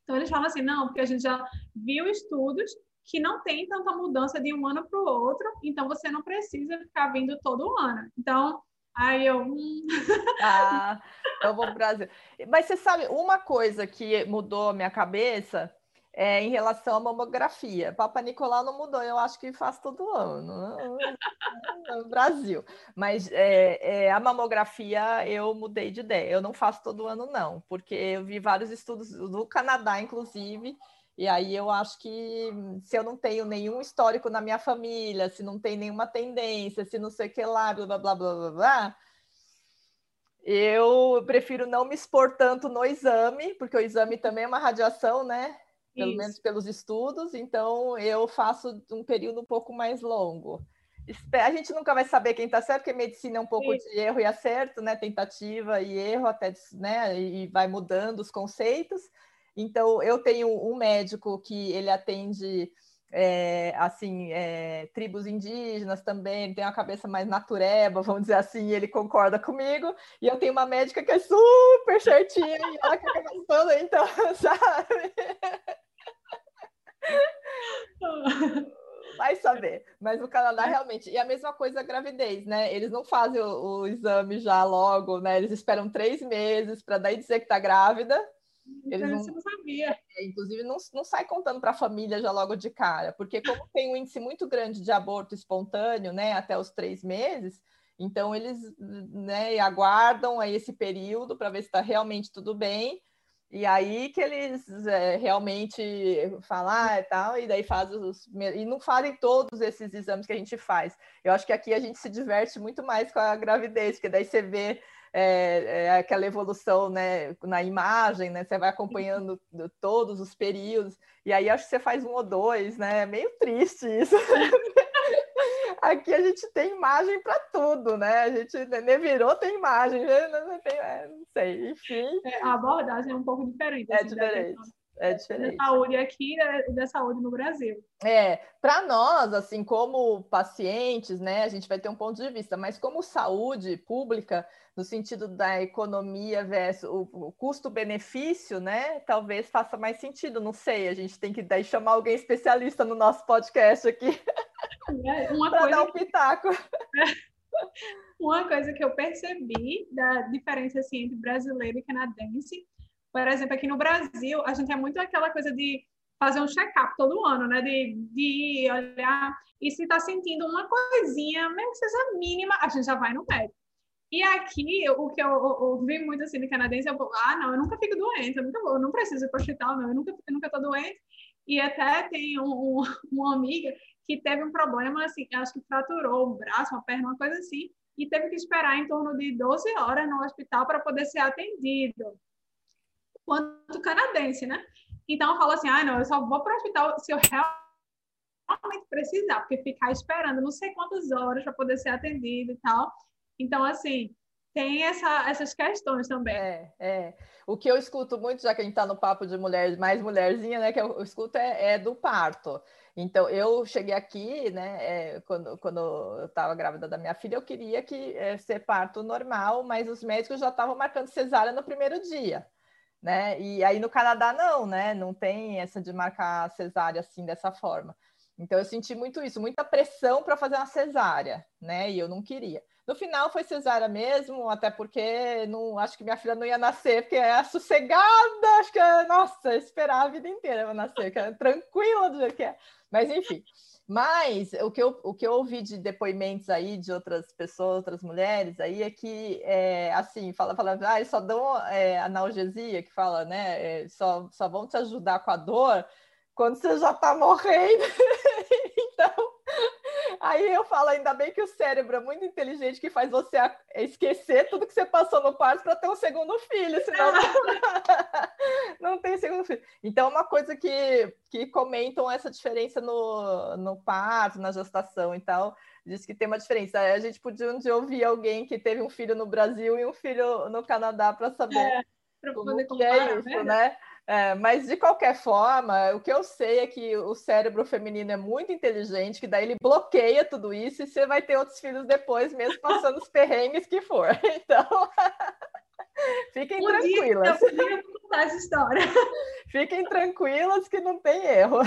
Então eles falam assim, não, porque a gente já viu estudos que não tem tanta mudança de um ano para o outro, então você não precisa ficar vindo todo ano. Então Aí eu. Hum. Ah, eu vou para o Brasil. Mas você sabe, uma coisa que mudou a minha cabeça é em relação à mamografia. Papa Nicolau não mudou, eu acho que faz todo ano né? no (laughs) Brasil. Mas é, é, a mamografia eu mudei de ideia. Eu não faço todo ano, não, porque eu vi vários estudos do Canadá, inclusive. E aí eu acho que se eu não tenho nenhum histórico na minha família, se não tem nenhuma tendência, se não sei o que lá, blá blá blá blá blá, eu prefiro não me expor tanto no exame, porque o exame também é uma radiação, né? Pelo Isso. menos pelos estudos, então eu faço um período um pouco mais longo. A gente nunca vai saber quem está certo, porque medicina é um pouco Isso. de erro e acerto, né? Tentativa e erro, até né? E vai mudando os conceitos. Então, eu tenho um médico que ele atende é, assim, é, tribos indígenas também, tem uma cabeça mais natureba, vamos dizer assim, ele concorda comigo, e eu tenho uma médica que é super certinha, e ela que fica gostando, então, (laughs) sabe? Vai saber, mas o Canadá realmente, e a mesma coisa a gravidez, né? Eles não fazem o, o exame já logo, né? Eles esperam três meses para daí dizer que tá grávida, eles não, não sabia. É, inclusive, não, não sai contando para a família já logo de cara, porque como tem um índice muito grande de aborto espontâneo, né, até os três meses, então eles né, aguardam aí esse período para ver se está realmente tudo bem, e aí que eles é, realmente falar ah, e tal, e daí fazem os. E não fazem todos esses exames que a gente faz. Eu acho que aqui a gente se diverte muito mais com a gravidez, porque daí você vê é, é aquela evolução né, na imagem, né? Você vai acompanhando todos os períodos, e aí acho que você faz um ou dois, né? É meio triste isso. (laughs) Aqui a gente tem imagem para tudo, né? A gente nem virou, tem imagem, né? não, tem, é, não sei, enfim. É, a abordagem é um pouco diferente. É assim, diferente. É diferente. Da saúde aqui e da saúde no Brasil. É, para nós, assim, como pacientes, né, a gente vai ter um ponto de vista, mas como saúde pública, no sentido da economia versus o, custo-benefício, né, talvez faça mais sentido, não sei, a gente tem que daí chamar alguém especialista no nosso podcast aqui é, (laughs) para dar um pitaco. (laughs) Uma coisa que eu percebi da diferença assim, entre brasileiro e canadense por exemplo, aqui no Brasil, a gente é muito aquela coisa de fazer um check-up todo ano, né? De, de olhar e se está sentindo uma coisinha, mesmo que seja mínima, a gente já vai no médico. E aqui, o que eu ouvi muito assim de canadense, vou, ah, não, eu nunca fico doente, eu nunca eu não preciso ir para o hospital, não, eu nunca, eu nunca tô doente. E até tem um, um, uma amiga que teve um problema, assim, acho que fraturou o braço, uma perna, uma coisa assim, e teve que esperar em torno de 12 horas no hospital para poder ser atendido quanto canadense, né? Então eu falo assim, ah, não, eu só vou para o hospital se eu realmente precisar, porque ficar esperando não sei quantas horas para poder ser atendido e tal. Então, assim, tem essa, essas questões também. É, é. O que eu escuto muito, já que a gente está no papo de mulher, mais mulherzinha, né? Que eu, eu escuto é, é, do parto. Então, eu cheguei aqui, né? É, quando, quando eu estava grávida da minha filha, eu queria que é, ser parto normal, mas os médicos já estavam marcando cesárea no primeiro dia né? E aí no Canadá não, né? Não tem essa de marcar cesárea assim dessa forma. Então eu senti muito isso, muita pressão para fazer uma cesárea, né? E eu não queria. No final foi cesárea mesmo, até porque não acho que minha filha não ia nascer, porque é sossegada, acho que nossa, esperar a vida inteira para nascer, que é tranquila do jeito que é. Mas enfim. Mas o que, eu, o que eu ouvi de depoimentos aí de outras pessoas, outras mulheres aí, é que, é, assim, fala, fala, ah, eles só dão é, analgesia, que fala, né, é, só, só vão te ajudar com a dor quando você já está morrendo. (laughs) então, Aí eu falo, ainda bem que o cérebro é muito inteligente que faz você esquecer tudo que você passou no parto para ter um segundo filho, senão (laughs) não tem segundo filho. Então, uma coisa que, que comentam essa diferença no, no parto, na gestação e tal, diz que tem uma diferença. A gente podia um dia ouvir alguém que teve um filho no Brasil e um filho no Canadá para saber é, como que é isso, né? né? É, mas de qualquer forma, o que eu sei é que o cérebro feminino é muito inteligente, que daí ele bloqueia tudo isso e você vai ter outros filhos depois, mesmo passando os perrengues que for. (laughs) Então, (laughs) fiquem um tranquilas. Dia eu contar essa história. (laughs) Fiquem tranquilas que não tem erro.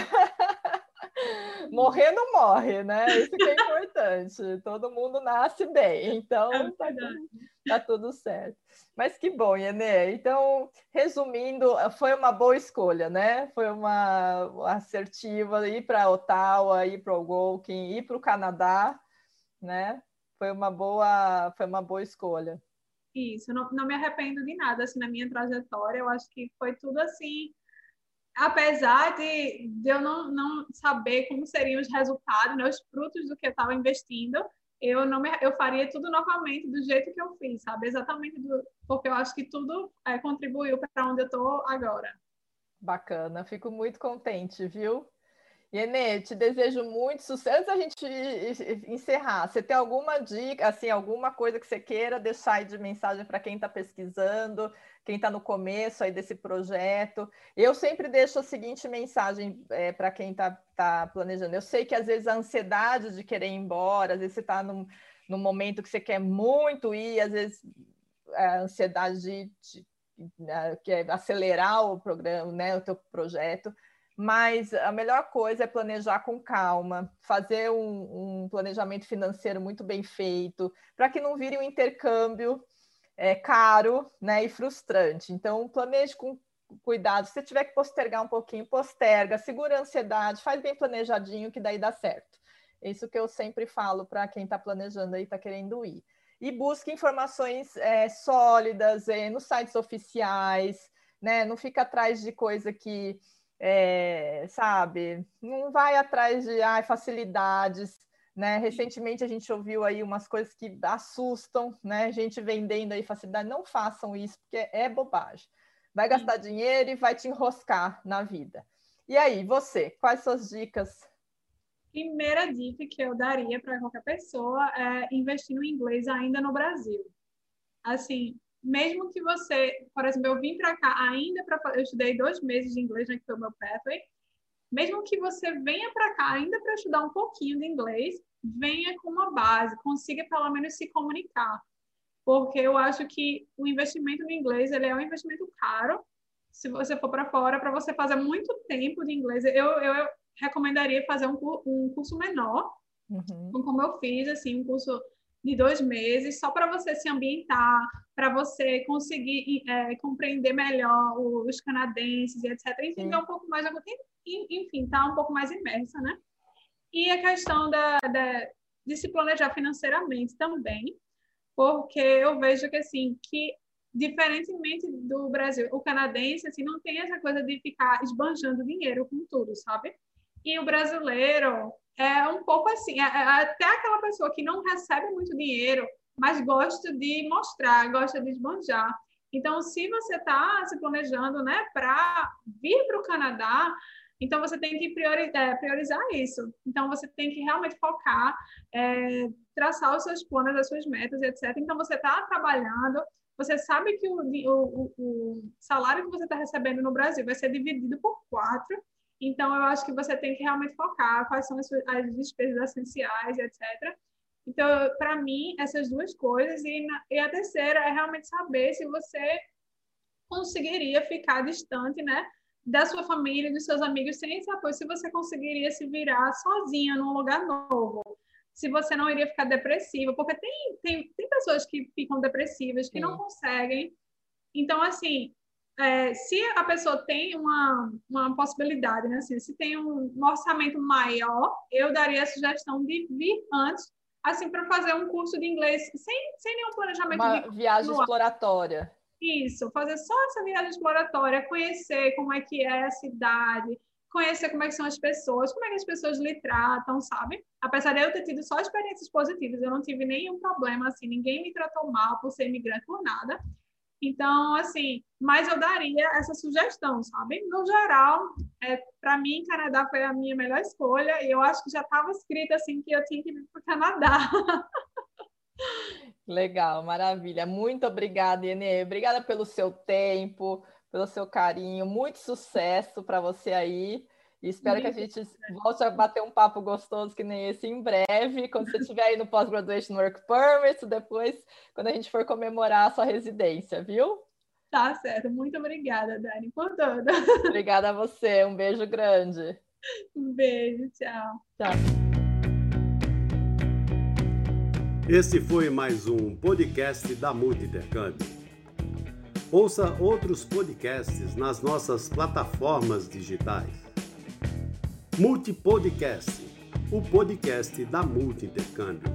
Morrer não morre, né? Isso que é importante. importante. Todo mundo nasce bem, então é tá, tudo, tá, tudo, certo. Mas que bom, Iene. Então, resumindo, foi uma boa escolha, né? Foi uma assertiva ir para Ottawa, ir para o Algonquin, ir para o Canadá, né? Foi uma boa, foi uma boa escolha. Isso, não, não me arrependo de nada assim na minha trajetória. Eu acho que foi tudo assim apesar de, de eu não, não saber como seriam os resultados, né, os frutos do que eu estava investindo, eu não me, eu faria tudo novamente do jeito que eu fiz, sabe? Exatamente do, porque eu acho que tudo é, contribuiu para onde eu estou agora. Bacana, fico muito contente, viu? Yenê, te desejo muito sucesso. Antes da gente encerrar, você tem alguma dica, assim, alguma coisa que você queira deixar aí de mensagem para quem está pesquisando, quem está no começo aí desse projeto? Eu sempre deixo a seguinte mensagem é, para quem está tá planejando. Eu sei que às vezes a ansiedade de querer ir embora, às vezes você está num, num momento que você quer muito ir, às vezes a ansiedade de, de, de né, quer acelerar o programa, né, o teu projeto mas a melhor coisa é planejar com calma, fazer um, um planejamento financeiro muito bem feito, para que não vire um intercâmbio é, caro né, e frustrante. Então, planeje com cuidado. Se tiver que postergar um pouquinho, posterga, segura a ansiedade, faz bem planejadinho, que daí dá certo. Isso que eu sempre falo para quem está planejando aí, está querendo ir. E busque informações é, sólidas é, nos sites oficiais, né? Não fica atrás de coisa que é, sabe? Não vai atrás de ai, facilidades, né? Recentemente a gente ouviu aí umas coisas que assustam, né? Gente vendendo aí facilidade. Não façam isso, porque é bobagem. Vai gastar dinheiro e vai te enroscar na vida. E aí, você, quais suas dicas? Primeira dica que eu daria para qualquer pessoa é investir no inglês ainda no Brasil. Assim, mesmo que você, por exemplo, eu vim para cá ainda para eu estudei dois meses de inglês, né, que foi o meu pathway. Mesmo que você venha para cá ainda para estudar um pouquinho de inglês, venha com uma base, consiga pelo menos se comunicar, porque eu acho que o investimento no inglês ele é um investimento caro. Se você for para fora, para você fazer muito tempo de inglês, eu, eu, recomendaria fazer um, um curso menor, uhum. como eu fiz, assim, um curso de dois meses, só para você se ambientar, para você conseguir é, compreender melhor os canadenses e etc. Entender Sim. um pouco mais, enfim, tá um pouco mais imersa, né? E a questão da, da, de se planejar financeiramente também, porque eu vejo que, assim, que diferentemente do Brasil, o canadense, assim, não tem essa coisa de ficar esbanjando dinheiro com tudo, sabe? E o brasileiro, é um pouco assim, é, é, até aquela pessoa que não recebe muito dinheiro, mas gosta de mostrar, gosta de esbanjar. Então, se você está se planejando né, para vir para o Canadá, então você tem que priorizar, é, priorizar isso. Então, você tem que realmente focar, é, traçar os seus planos, as suas metas, etc. Então, você está trabalhando, você sabe que o, o, o salário que você está recebendo no Brasil vai ser dividido por quatro, então, eu acho que você tem que realmente focar quais são as, as despesas essenciais, etc. Então, para mim, essas duas coisas. E, na, e, a terceira é realmente saber se você conseguiria ficar distante, né? Da sua família, dos seus amigos, sem esse apoio. Se você conseguiria se virar sozinha num lugar novo. Se você não iria ficar depressiva. Porque tem, tem, tem pessoas que ficam depressivas, que Sim. não conseguem. Então, assim, é, se a pessoa tem uma, uma possibilidade, né? Assim, se tem um, um orçamento maior, eu daria a sugestão de vir antes, assim, para fazer um curso de inglês sem, sem nenhum planejamento. Uma viagem exploratória. Isso, fazer só essa viagem exploratória, conhecer como é que é a cidade, conhecer como é que são as pessoas, como é que as pessoas lhe tratam, sabe? Apesar de eu ter tido só experiências positivas, eu não tive nenhum problema, assim, ninguém me tratou mal por ser imigrante, por nada. Então, assim, mas eu daria essa sugestão, sabe? No geral, é, para mim, Canadá foi a minha melhor escolha e eu acho que já estava escrito assim que eu tinha que ir para o Canadá. (laughs) Legal, maravilha. Muito obrigada, Enê. Obrigada pelo seu tempo, pelo seu carinho. Muito sucesso para você aí. E espero que a gente volte a bater um papo gostoso que nem esse em breve, quando você estiver aí no Post-Graduation Work Permit, depois, quando a gente for comemorar a sua residência, viu? Tá certo. Muito obrigada, Dani, por tudo. Obrigada a você. Um beijo grande. Um beijo. Tchau. Tchau. Esse foi mais um podcast da Multi Intercâmbio. Ouça outros podcasts nas nossas plataformas digitais. Multipodcast, o podcast da Multi Intercâmbio.